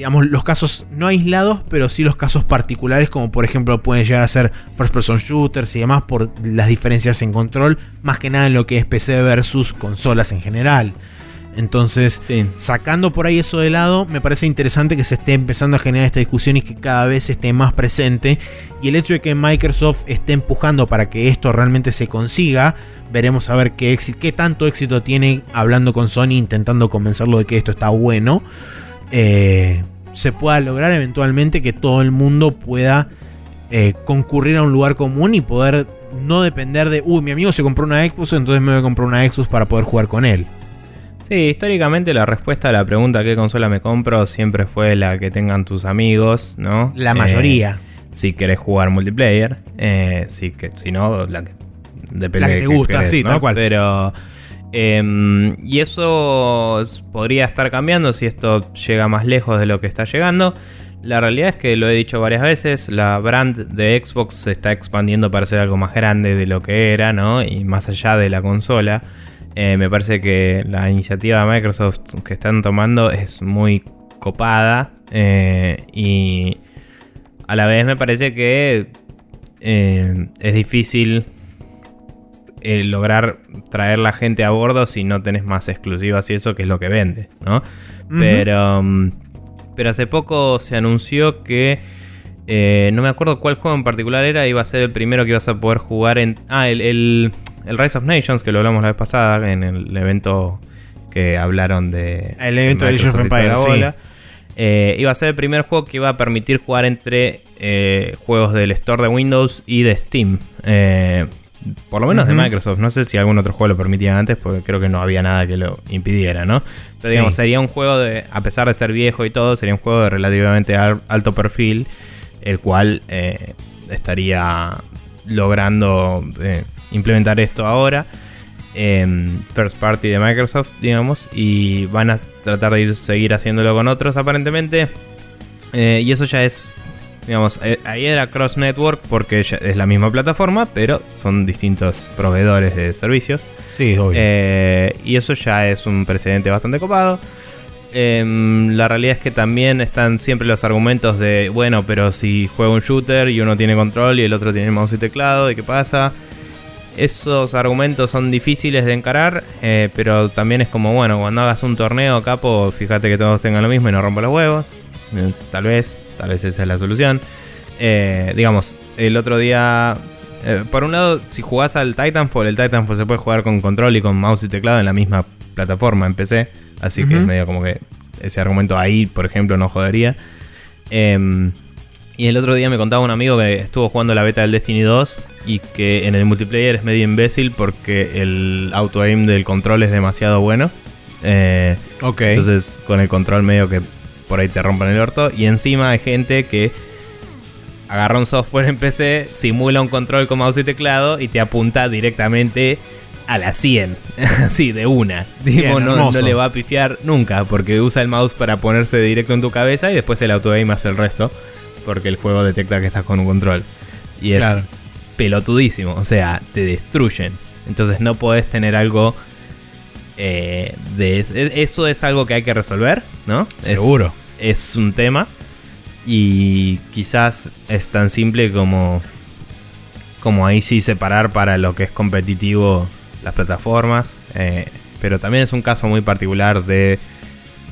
digamos, los casos no aislados, pero sí los casos particulares, como por ejemplo pueden llegar a ser first person shooters y demás por las diferencias en control, más que nada en lo que es PC versus consolas en general. Entonces, sacando por ahí eso de lado, me parece interesante que se esté empezando a generar esta discusión y que cada vez esté más presente. Y el hecho de que Microsoft esté empujando para que esto realmente se consiga, veremos a ver qué, qué tanto éxito tiene hablando con Sony, intentando convencerlo de que esto está bueno. Eh, se pueda lograr eventualmente que todo el mundo pueda eh, concurrir a un lugar común y poder no depender de, uy, mi amigo se compró una Xbox, entonces me voy a comprar una Xbox para poder jugar con él. Sí, históricamente la respuesta a la pregunta ¿qué consola me compro? siempre fue la que tengan tus amigos, ¿no? La mayoría. Eh, si querés jugar multiplayer, eh, si, que, si no, la que depende la que te gusta, sí, tal cual. Pero em, y eso podría estar cambiando si esto llega más lejos de lo que está llegando. La realidad es que lo he dicho varias veces, la brand de Xbox se está expandiendo para ser algo más grande de lo que era, ¿no? Y más allá de la consola. Eh, me parece que la iniciativa de Microsoft que están tomando es muy copada eh, y a la vez me parece que eh, es difícil lograr traer la gente a bordo si no tenés más exclusivas y eso que es lo que vende, ¿no? Pero, mm, pero hace poco se anunció que no me acuerdo cuál juego en particular era, iba a ser el primero que ibas a poder jugar en... Ah, el el Rise of Nations, que lo hablamos la vez pasada en el evento que hablaron de. El evento de Age of Empires, eh, iba a ser el primer juego que iba a permitir jugar entre eh, juegos del store de Windows y de Steam. Eh, por lo menos de Microsoft. No sé si algún otro juego lo permitía antes, porque creo que no había nada que lo impidiera, ¿no? Pero digamos, sería un juego de, a pesar de ser viejo y todo, sería un juego de relativamente alto perfil, el cual estaría logrando implementar esto ahora. first party de Microsoft, digamos, y van a tratar de ir, seguir haciéndolo con otros aparentemente. Eh, y eso ya es, digamos, eh, ahí era cross network porque es la misma plataforma, pero son distintos proveedores de servicios. Sí, obvio. Eh, y eso ya es un precedente bastante copado. Em, la realidad es que también están siempre los argumentos de, bueno, pero si juega un shooter y uno tiene control y el otro tiene mouse y teclado, ¿y qué pasa? Esos argumentos son difíciles de encarar, eh, pero también es como, bueno, cuando hagas un torneo, capo, fíjate que todos tengan lo mismo y no rompa los huevos. Tal vez, tal vez esa es la solución. Eh, digamos, el otro día, por un lado, si jugás al Titanfall, el Titanfall se puede jugar con control y con mouse y teclado en la misma plataforma en PC. Así que es medio como que ese argumento ahí, por ejemplo, no jodería. Em, y el otro día me contaba un amigo que estuvo jugando la beta del Destiny 2 y que en el multiplayer es medio imbécil porque el auto-aim del control es demasiado bueno. Eh, ok. Entonces con el control medio que por ahí te rompen el orto. Y encima hay gente que agarra un software en PC, simula un control con mouse y teclado y te apunta directamente a la 100. Así, de una. Digo, no, no, le va a pifiar nunca porque usa el mouse para ponerse directo en tu cabeza y después el auto-aim hace el resto porque el juego detecta que estás con un control. Y es pelotudísimo, o sea, te destruyen. Entonces no podés tener algo eh, de... Eso es algo que hay que resolver, ¿no? Seguro. Es, un tema. Y quizás es tan simple como... Como ahí sí separar para lo que es competitivo las plataformas. Eh, pero también es un caso muy particular de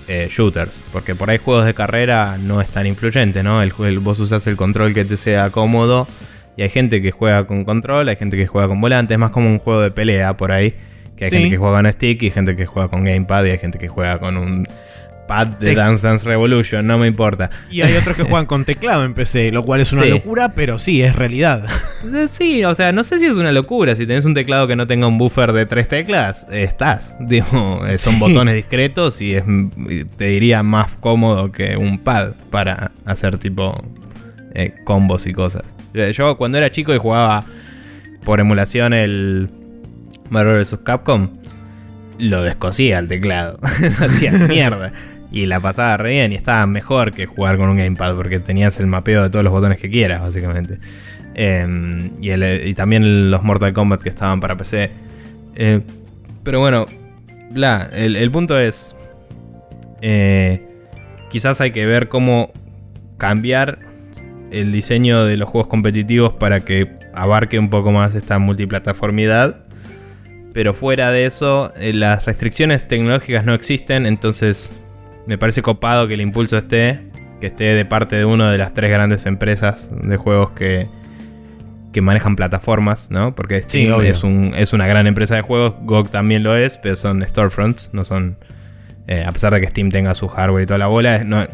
eh, shooters. Porque por ahí juegos de carrera no es tan influyente, ¿no? El, vos usas el control que te sea cómodo. Y hay gente que juega con control, hay gente que juega con volante. Es más como un juego de pelea por ahí. Que hay gente que juega con stick y gente que juega con gamepad y hay gente que juega con un pad de Dance Dance Revolution, no me importa. Y hay otros que juegan con teclado en PC, lo cual es una locura, pero sí, es realidad. Sí, o sea, no sé si es una locura. Si tenés un teclado que no tenga un buffer de tres teclas, estás. Digo, eh, son botones discretos y es, te diría, más cómodo que un pad para hacer tipo eh, combos y cosas. Yo cuando era chico y jugaba por emulación el Marvel vs. Capcom, lo descosía el teclado. hacía mierda. Y la pasaba re bien y estaba mejor que jugar con un gamepad porque tenías el mapeo de todos los botones que quieras, básicamente. Em, y, también los Mortal Kombat que estaban para PC. Eh, pero bueno, bla, el, punto es... Eh, quizás hay que ver cómo cambiar el diseño de los juegos competitivos para que abarque un poco más esta multiplataformidad. Pero fuera de eso, eh, las restricciones tecnológicas no existen, entonces me parece copado que el impulso esté, que esté de parte de una de las tres grandes empresas de juegos que, que manejan plataformas, ¿no? Porque Steam es, un, es una gran empresa de juegos, GOG también lo es, pero son storefronts, no son... Eh, a pesar de que Steam tenga su hardware y toda la bola, no,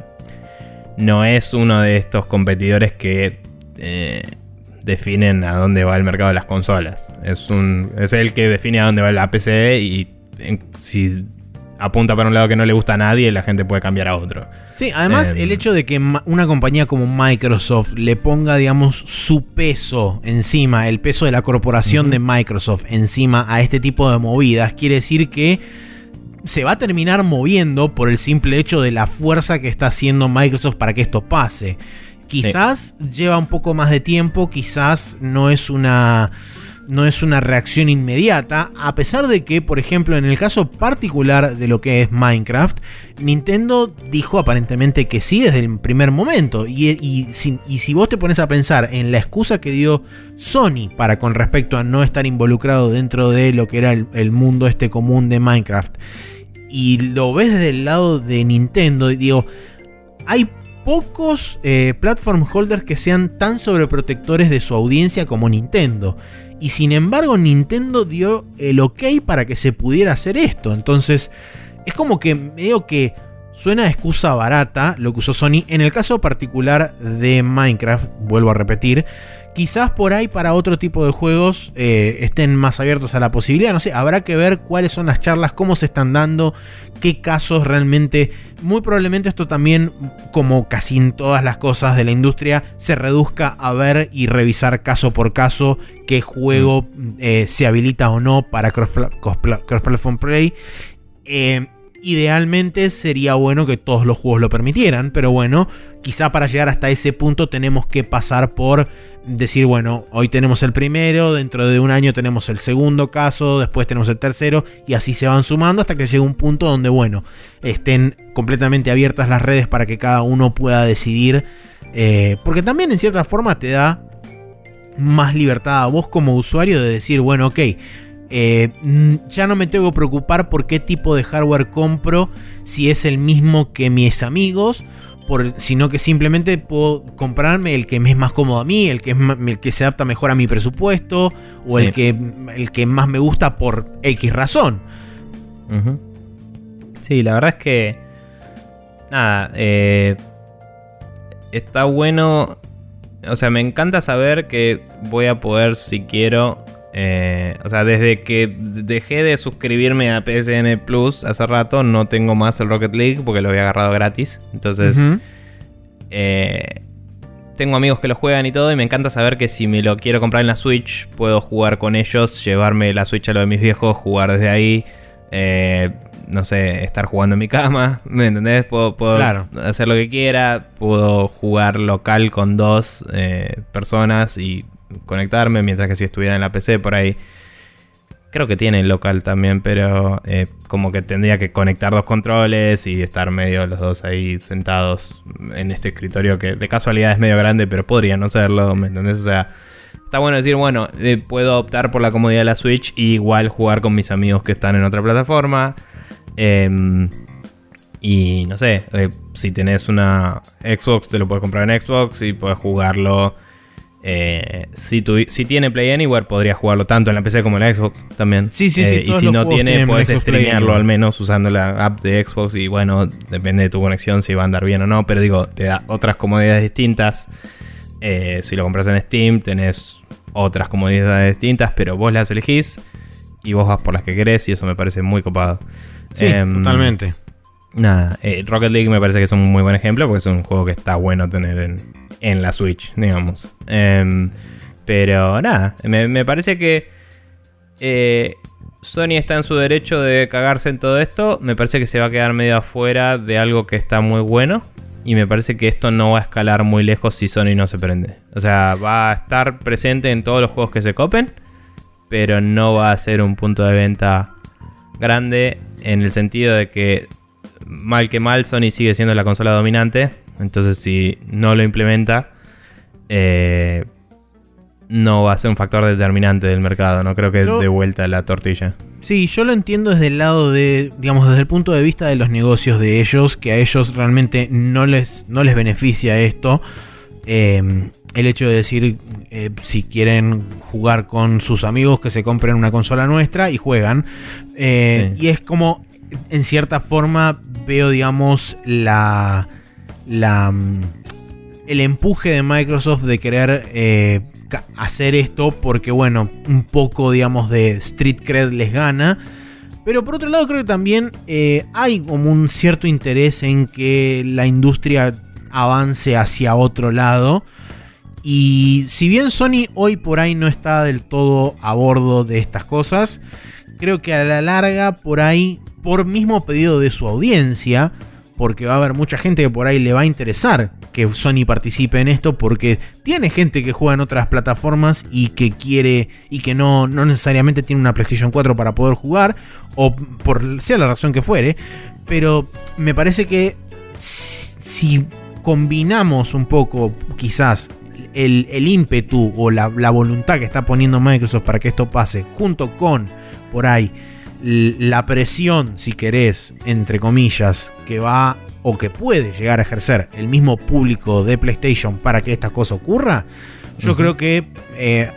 no es uno de estos competidores que eh, definen a dónde va el mercado de las consolas. Es, un, es el que define a dónde va la PC y si apunta para un lado que no le gusta a nadie, la gente puede cambiar a otro. Sí, además em, el hecho de que una compañía como Microsoft le ponga, digamos, su peso encima, el peso de la corporación de Microsoft encima a este tipo de movidas, quiere decir que se va a terminar moviendo por el simple hecho de la fuerza que está haciendo Microsoft para que esto pase. Quizás lleva un poco más de tiempo, quizás no es una no es una reacción inmediata, a pesar de que, por ejemplo, en el caso particular de lo que es Minecraft, Nintendo dijo aparentemente que sí desde el primer momento. Y, si, vos te pones a pensar en la excusa que dio Sony para con respecto a no estar involucrado dentro de lo que era el, mundo este común de Minecraft, y lo ves desde el lado de Nintendo, digo, hay pocos eh, platform holders que sean tan sobreprotectores de su audiencia como Nintendo. Y sin embargo Nintendo dio el ok para que se pudiera hacer esto. Entonces es como que medio que suena excusa barata lo que usó Sony. En el caso particular de Minecraft, vuelvo a repetir, quizás por ahí para otro tipo de juegos eh, estén más abiertos a la posibilidad. No sé, habrá que ver cuáles son las charlas, cómo se están dando, qué casos realmente. Muy probablemente esto también, como casi en todas las cosas de la industria, se reduzca a ver y revisar caso por caso qué juego mm. eh, se habilita o no para cross-platform play. Eh, idealmente sería bueno que todos los juegos lo permitieran, pero bueno, quizá para llegar hasta ese punto tenemos que pasar por decir, bueno, hoy tenemos el primero, dentro de un año tenemos el segundo caso, después tenemos el tercero, y así se van sumando hasta que llegue un punto donde, bueno, estén completamente abiertas las redes para que cada uno pueda decidir, eh, porque también en cierta forma te da más libertad a vos como usuario de decir, bueno, ok, eh, ya no me tengo que preocupar por qué tipo de hardware compro, si es el mismo que mis amigos, sino que simplemente puedo comprarme el que me es más cómodo a mí, el que, es el que se adapta mejor a mi presupuesto, o el, que, el que más me gusta por X razón. Sí, la verdad es que... Nada, eh, está bueno... O sea, me encanta saber que voy a poder, si quiero, eh, o sea, desde que dejé de suscribirme a PSN Plus hace rato, no tengo más el Rocket League porque lo había agarrado gratis. Entonces, eh, tengo amigos que lo juegan y todo, y me encanta saber que si me lo quiero comprar en la Switch, puedo jugar con ellos, llevarme la Switch a lo de mis viejos, jugar desde ahí. Eh, no sé, estar jugando en mi cama, ¿me entendés? Puedo, hacer lo que quiera, puedo jugar local con dos personas y conectarme, mientras que si estuviera en la PC por ahí. Creo que tiene local también, pero eh, como que tendría que conectar dos controles y estar medio los dos ahí sentados en este escritorio que de casualidad es medio grande, pero podría no serlo, ¿me entendés? O sea, está bueno decir, bueno, eh, puedo optar por la comodidad de la Switch y igual jugar con mis amigos que están en otra plataforma. Em, y no sé, eh, si tenés una Xbox, te lo puedes comprar en Xbox y puedes jugarlo eh, si, si tiene Play Anywhere, podría jugarlo tanto en la PC como en la Xbox también. Sí, sí, sí. Eh, y si no tiene, puedes streamearlo al menos usando la app de Xbox. Y bueno, depende de tu conexión si va a andar bien o no. Pero digo, te da otras comodidades distintas. Eh, si lo compras en Steam, tenés otras comodidades distintas, pero vos las elegís y vos vas por las que querés. Y eso me parece muy copado. Sí, em, totalmente. Nada, Rocket League me parece que es un muy buen ejemplo porque es un juego que está bueno tener en, en la Switch, digamos. Em, pero nada, me, parece que eh, Sony está en su derecho de cagarse en todo esto. Me parece que se va a quedar medio afuera de algo que está muy bueno. Y me parece que esto no va a escalar muy lejos si Sony no se prende. O sea, va a estar presente en todos los juegos que se copen. Pero no va a ser un punto de venta grande en el sentido de que mal que mal Sony sigue siendo la consola dominante entonces, si no lo implementa, eh, no va a ser un factor determinante del mercado. No creo que de vuelta la tortilla. Sí, yo lo entiendo desde el lado de, digamos, desde el punto de vista de los negocios de ellos, que a ellos realmente no les, no les beneficia esto. Em, el hecho de decir, eh, si quieren jugar con sus amigos, que se compren una consola nuestra y juegan. Eh, y es como, en cierta forma, veo, digamos, la la, mm, el empuje de Microsoft de querer eh, hacer esto porque, bueno, un poco, digamos, de street cred les gana. Pero por otro lado creo que también eh, hay como un cierto interés en que la industria avance hacia otro lado. Y si bien Sony hoy por ahí no está del todo a bordo de estas cosas, creo que a la larga por ahí, por mismo pedido de su audiencia, porque va a haber mucha gente que por ahí le va a interesar que Sony participe en esto porque tiene gente que juega en otras plataformas y que quiere y que no, no necesariamente tiene una PlayStation 4 para poder jugar o por sea la razón que fuere, pero me parece que si combinamos un poco quizás el, ímpetu o la, la voluntad que está poniendo Microsoft para que esto pase junto con por ahí la presión, si querés, entre comillas, que va o que puede llegar a ejercer el mismo público de PlayStation para que esta cosa ocurra, yo creo que eh,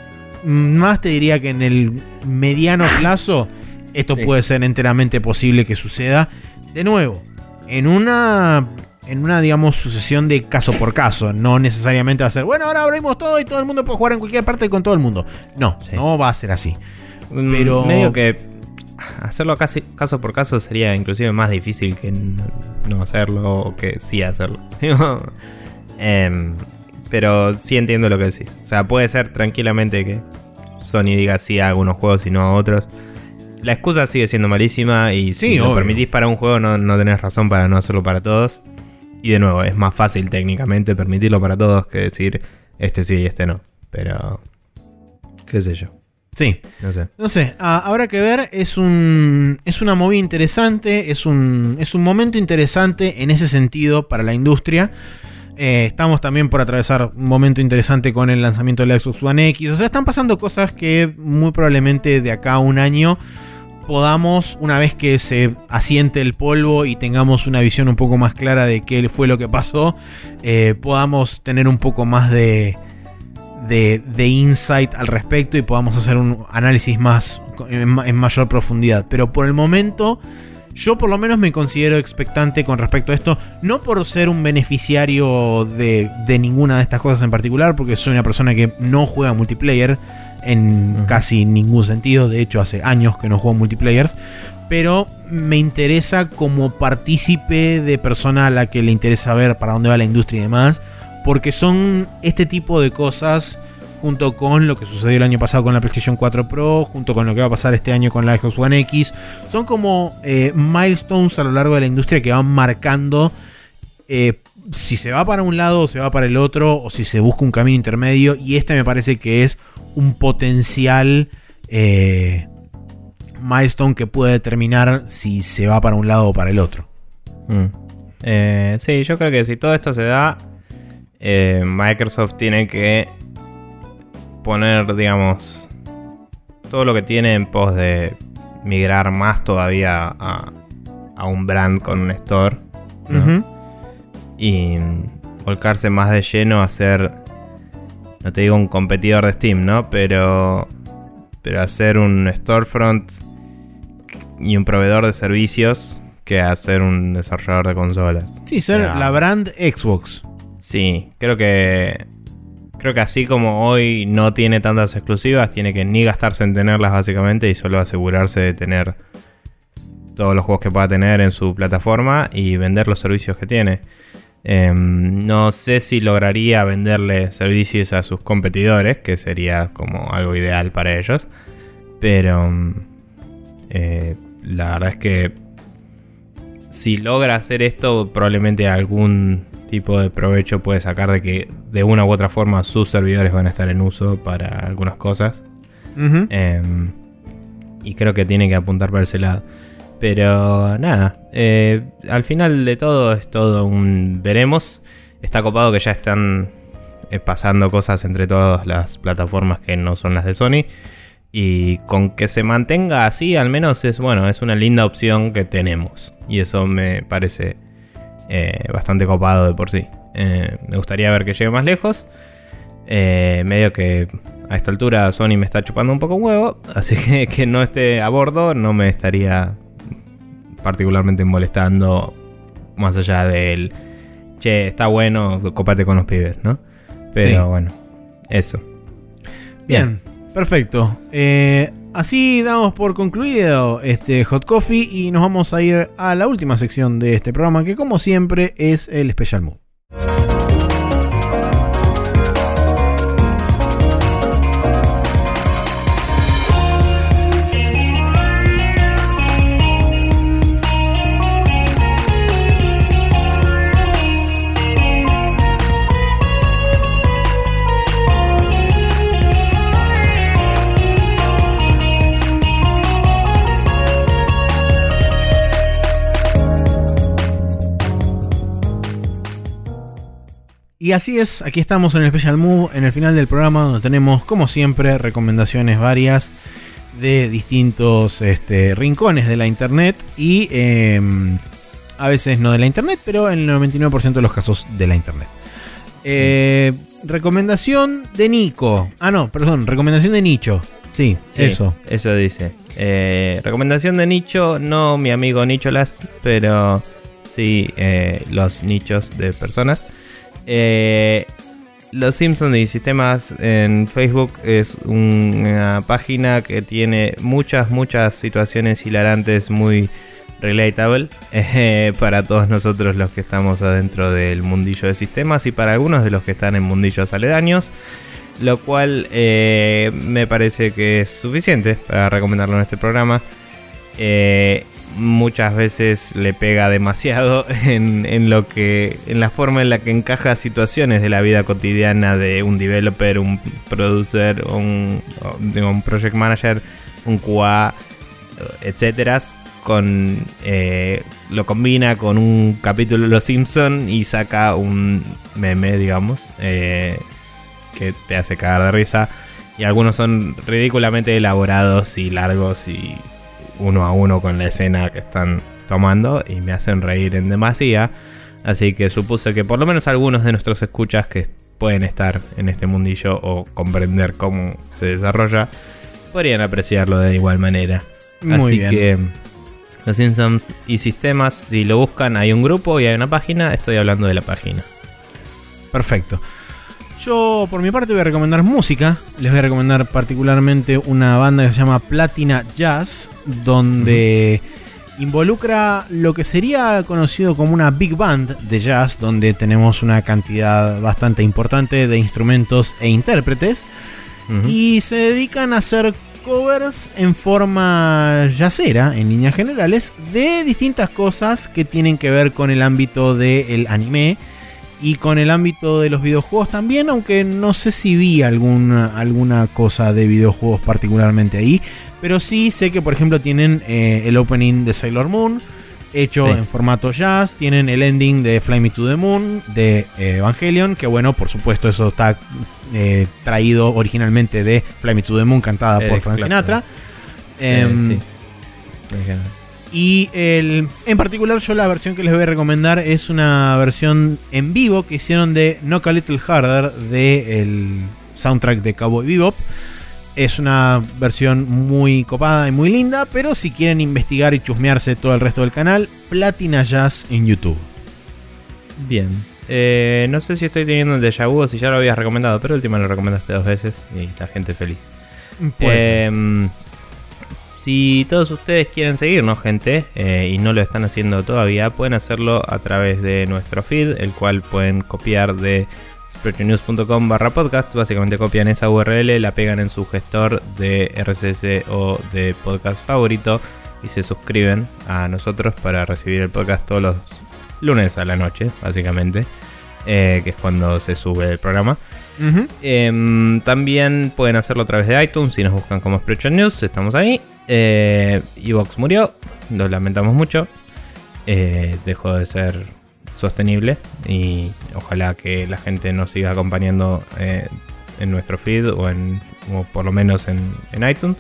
más te diría que en el mediano plazo esto puede ser enteramente posible que suceda. De nuevo, en una en una, digamos, sucesión de caso por caso. No necesariamente va a ser, bueno, ahora abrimos todo y todo el mundo puede jugar en cualquier parte con todo el mundo. No, no va a ser así. Mm, Pero. Medio que hacerlo casi caso por caso sería inclusive más difícil que no hacerlo o que sí hacerlo. Em, pero sí entiendo lo que decís. O sea, puede ser tranquilamente que Sony diga sí a algunos juegos y no a otros. La excusa sigue siendo malísima y si lo permitís para un juego no, no tenés razón para no hacerlo para todos. Y de nuevo, es más fácil técnicamente permitirlo para todos que decir este sí y este no. Pero, qué sé yo. Sí. No sé. No sé. habrá que ver. Es un. Es una movida interesante. Es un. Es un momento interesante en ese sentido para la industria. Eh, estamos también por atravesar un momento interesante con el lanzamiento de la Xbox One X. O sea, están pasando cosas que muy probablemente de acá a un año podamos, una vez que se asiente el polvo y tengamos una visión un poco más clara de qué fue lo que pasó, eh, podamos tener un poco más de, de, insight al respecto y podamos hacer un análisis más en, mayor profundidad. Pero por el momento, yo por lo menos me considero expectante con respecto a esto. No por ser un beneficiario de, ninguna de estas cosas en particular, porque soy una persona que no juega multiplayer en casi ningún sentido. De hecho, hace años que no juego multiplayers. Pero me interesa como partícipe de persona a la que le interesa ver para dónde va la industria y demás porque son este tipo de cosas junto con lo que sucedió el año pasado con la PlayStation 4 Pro, junto con lo que va a pasar este año con la Xbox One X, son como eh, milestones a lo largo de la industria que van marcando eh, si se va para un lado o se va para el otro, o si se busca un camino intermedio, y este me parece que es un potencial eh, milestone que puede determinar si se va para un lado o para el otro. Mm. sí, yo creo que si todo esto se da, eh, Microsoft tiene que poner, digamos, todo lo que tiene en pos de migrar más todavía a, un brand con un store. Y volcarse más de lleno a hacer, no te digo un competidor de Steam, ¿no? Pero, pero hacer un storefront y un proveedor de servicios que hacer un desarrollador de consolas. Sí, ser la brand Xbox. Sí, creo que creo que así como hoy no tiene tantas exclusivas, tiene que ni gastarse en tenerlas básicamente y solo asegurarse de tener todos los juegos que pueda tener en su plataforma y vender los servicios que tiene. Em, no sé si lograría venderle servicios a sus competidores, que sería como algo ideal para ellos. Pero eh, la verdad es que si logra hacer esto, probablemente algún tipo de provecho puede sacar de que de una u otra forma sus servidores van a estar en uso para algunas cosas. Em, y creo que tiene que apuntar para ese lado. Pero nada, eh, al final de todo es todo un veremos. Está copado que ya están eh, pasando cosas entre todas las plataformas que no son las de Sony. Y con que se mantenga así, al menos es bueno, es una linda opción que tenemos. Y eso me parece eh, bastante copado de por sí. me gustaría ver que llegue más lejos. medio que a esta altura Sony me está chupando un poco un huevo. Así que que no esté a bordo no me estaría particularmente molestando, más allá del, che, está bueno, copate con los pibes, ¿no? Pero bueno, eso. Bien, perfecto. Eh, así damos por concluido este Hot Coffee y nos vamos a ir a la última sección de este programa, que como siempre es el Special Move. Y así es, aquí estamos en el Special Move, en el final del programa, donde tenemos, como siempre, recomendaciones varias de distintos este, rincones de la internet y em, a veces no de la internet, pero en el 99% de los casos de la internet. Eh, recomendación de Nico. Ah, no, perdón, recomendación de Nicho. Sí, eso. Eso dice. Eh, recomendación de nicho, no mi amigo Nicholas, pero sí eh, los nichos de personas. Eh, los Simpsons y Sistemas en Facebook es una página que tiene muchas, muchas situaciones hilarantes muy relatable eh, para todos nosotros los que estamos adentro del mundillo de sistemas y para algunos de los que están en mundillos aledaños. Lo cual eh, me parece que es suficiente para recomendarlo en este programa. Eh, muchas veces le pega demasiado en, lo que en la forma en la que encaja situaciones de la vida cotidiana de un developer, un producer, un, un project manager, un QA, etcétera, con eh, lo combina con un capítulo de Los Simpson y saca un meme, digamos, eh, que te hace cagar de risa. Y algunos son ridículamente elaborados y largos y uno a uno con la escena que están tomando y me hacen reír en demasía. Así que supuse que por lo menos algunos de nuestros escuchas que pueden estar en este mundillo o comprender cómo se desarrolla, podrían apreciarlo de igual manera. Así que los Simpsons y sistemas, si lo buscan, hay un grupo y hay una página. Estoy hablando de la página. Perfecto. Yo, por mi parte, voy a recomendar música. Les voy a recomendar particularmente una banda que se llama Platina Jazz, donde involucra lo que sería conocido como una big band de jazz, donde tenemos una cantidad bastante importante de instrumentos e intérpretes. Y se dedican a hacer covers en forma jazzera, en líneas generales, de distintas cosas que tienen que ver con el ámbito del anime y con el ámbito de los videojuegos también, aunque no sé si vi alguna, alguna cosa de videojuegos particularmente ahí. Pero sí sé que, por ejemplo, tienen eh, el opening de Sailor Moon, hecho en formato jazz. Tienen el ending de Fly Me to the Moon de eh, Evangelion, que bueno, por supuesto, eso está eh, traído originalmente de Fly Me to the Moon, cantada por Frank Sinatra. Em, sí. Y el, en particular yo la versión que les voy a recomendar es una versión en vivo que hicieron de Knock a Little Harder de el soundtrack de Cowboy Bebop. Es una versión muy copada y muy linda, pero si quieren investigar y chusmearse todo el resto del canal, Platina Jazz en YouTube. Bien. Eh, no sé si estoy teniendo el déjà vu o si ya lo habías recomendado, pero última lo recomendaste dos veces y la gente feliz. Em, si todos ustedes quieren seguirnos, gente, eh, y no lo están haciendo todavía, pueden hacerlo a través de nuestro feed, el cual pueden copiar de sprechonews.com barra podcast. Básicamente copian esa URL, la pegan en su gestor de RSS o de podcast favorito y se suscriben a nosotros para recibir el podcast todos los lunes a la noche, básicamente, eh, que es cuando se sube el programa. Em, también pueden hacerlo a través de iTunes si nos buscan como Sprecho News, estamos ahí. Eh, Evox murió, lo lamentamos mucho. Eh, dejó de ser sostenible y ojalá que la gente nos siga acompañando eh, en nuestro feed o, en, por lo menos en, iTunes.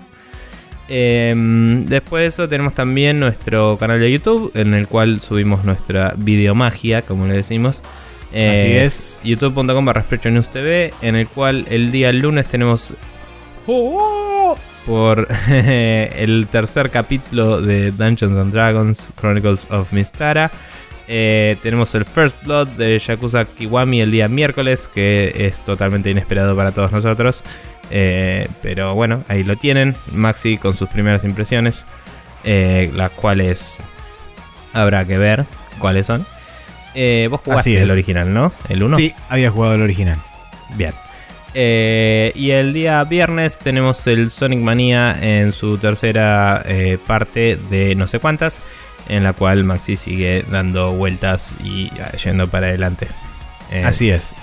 Em, después de eso tenemos también nuestro canal de YouTube en el cual subimos nuestra videomagia, como le decimos. Eh, Así es. youtube.com barra News TV en el cual el día lunes tenemos por el tercer capítulo de Dungeons and Dragons Chronicles of Mistara. Eh, tenemos el First Blood de Yakuza Kiwami el día miércoles, que es totalmente inesperado para todos nosotros. Eh, pero bueno, ahí lo tienen. Maxi con sus primeras impresiones, eh, las cuales habrá que ver cuáles son. Vos jugaste el original, ¿no? El 1. Sí, había jugado el original. Bien. y el día viernes tenemos el Sonic Mania en su tercera parte de no sé cuántas en la cual Maxi sigue dando vueltas y yendo para adelante. Eh, Así es.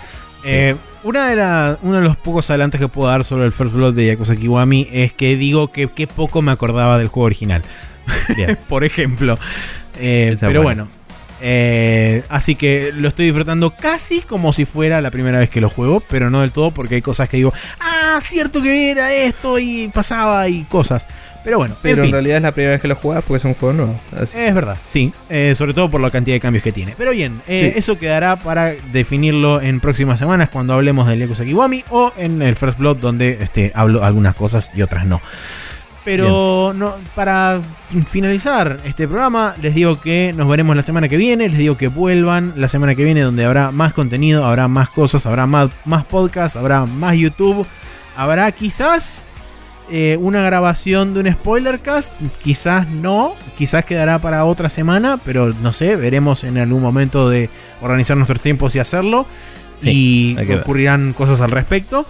Eh, una de uno de los pocos adelantes que puedo dar sobre el First Blood de Yakuza Kiwami es que digo que, qué poco me acordaba del juego original. Por ejemplo. Eh, pero bueno. Así que lo estoy disfrutando casi como si fuera la primera vez que lo juego, pero no del todo porque hay cosas que digo, ah, cierto que era esto y pasaba y cosas. Pero bueno, pero en, realidad es la primera vez que lo juegas porque es un juego nuevo. Es verdad, sí. Eh, sobre todo por la cantidad de cambios que tiene. Pero bien, eh, eso quedará para definirlo en próximas semanas cuando hablemos del Yakuza Kiwami o en el First Blood donde este, hablo algunas cosas y otras no. Pero no, para finalizar este programa, les digo que nos veremos la semana que viene. Les digo que vuelvan la semana que viene, donde habrá más contenido, habrá más cosas, habrá más, más podcasts, habrá más YouTube. Habrá quizás eh, una grabación de un spoiler cast. Quizás no, quizás quedará para otra semana, pero no sé, veremos en algún momento de organizar nuestros tiempos y hacerlo. y ocurrirán cosas al respecto.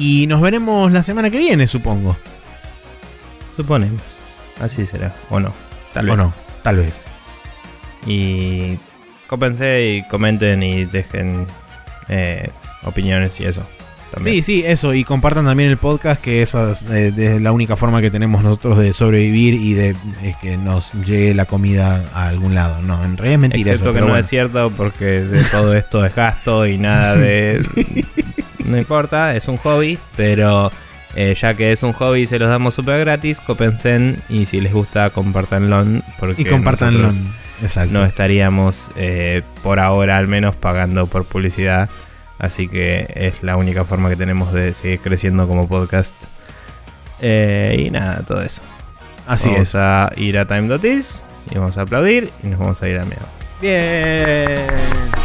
Y nos veremos la semana que viene, supongo. Suponemos. Así será. O no. Tal vez. O no. Tal vez. Y cópense y comenten y dejen eh, opiniones y eso. Sí, sí, eso. Y compartan también el podcast, que esa es, eh, la única forma que tenemos nosotros de sobrevivir y de que nos llegue la comida a algún lado. No, en realidad es mentira. eso, que no es cierto porque de todo esto es gasto y nada de... No importa, es un hobby, pero eh, ya que es un hobby y se los damos súper gratis, copensen y si les gusta, compartanlo. Porque y compartanlo. Exacto. No estaríamos eh, por ahora al menos pagando por publicidad Así que es la única forma que tenemos de seguir creciendo como podcast. Eh, y nada, todo eso. Así vamos a ir a Time.is y vamos a aplaudir y nos vamos a ir a miedo. Bien.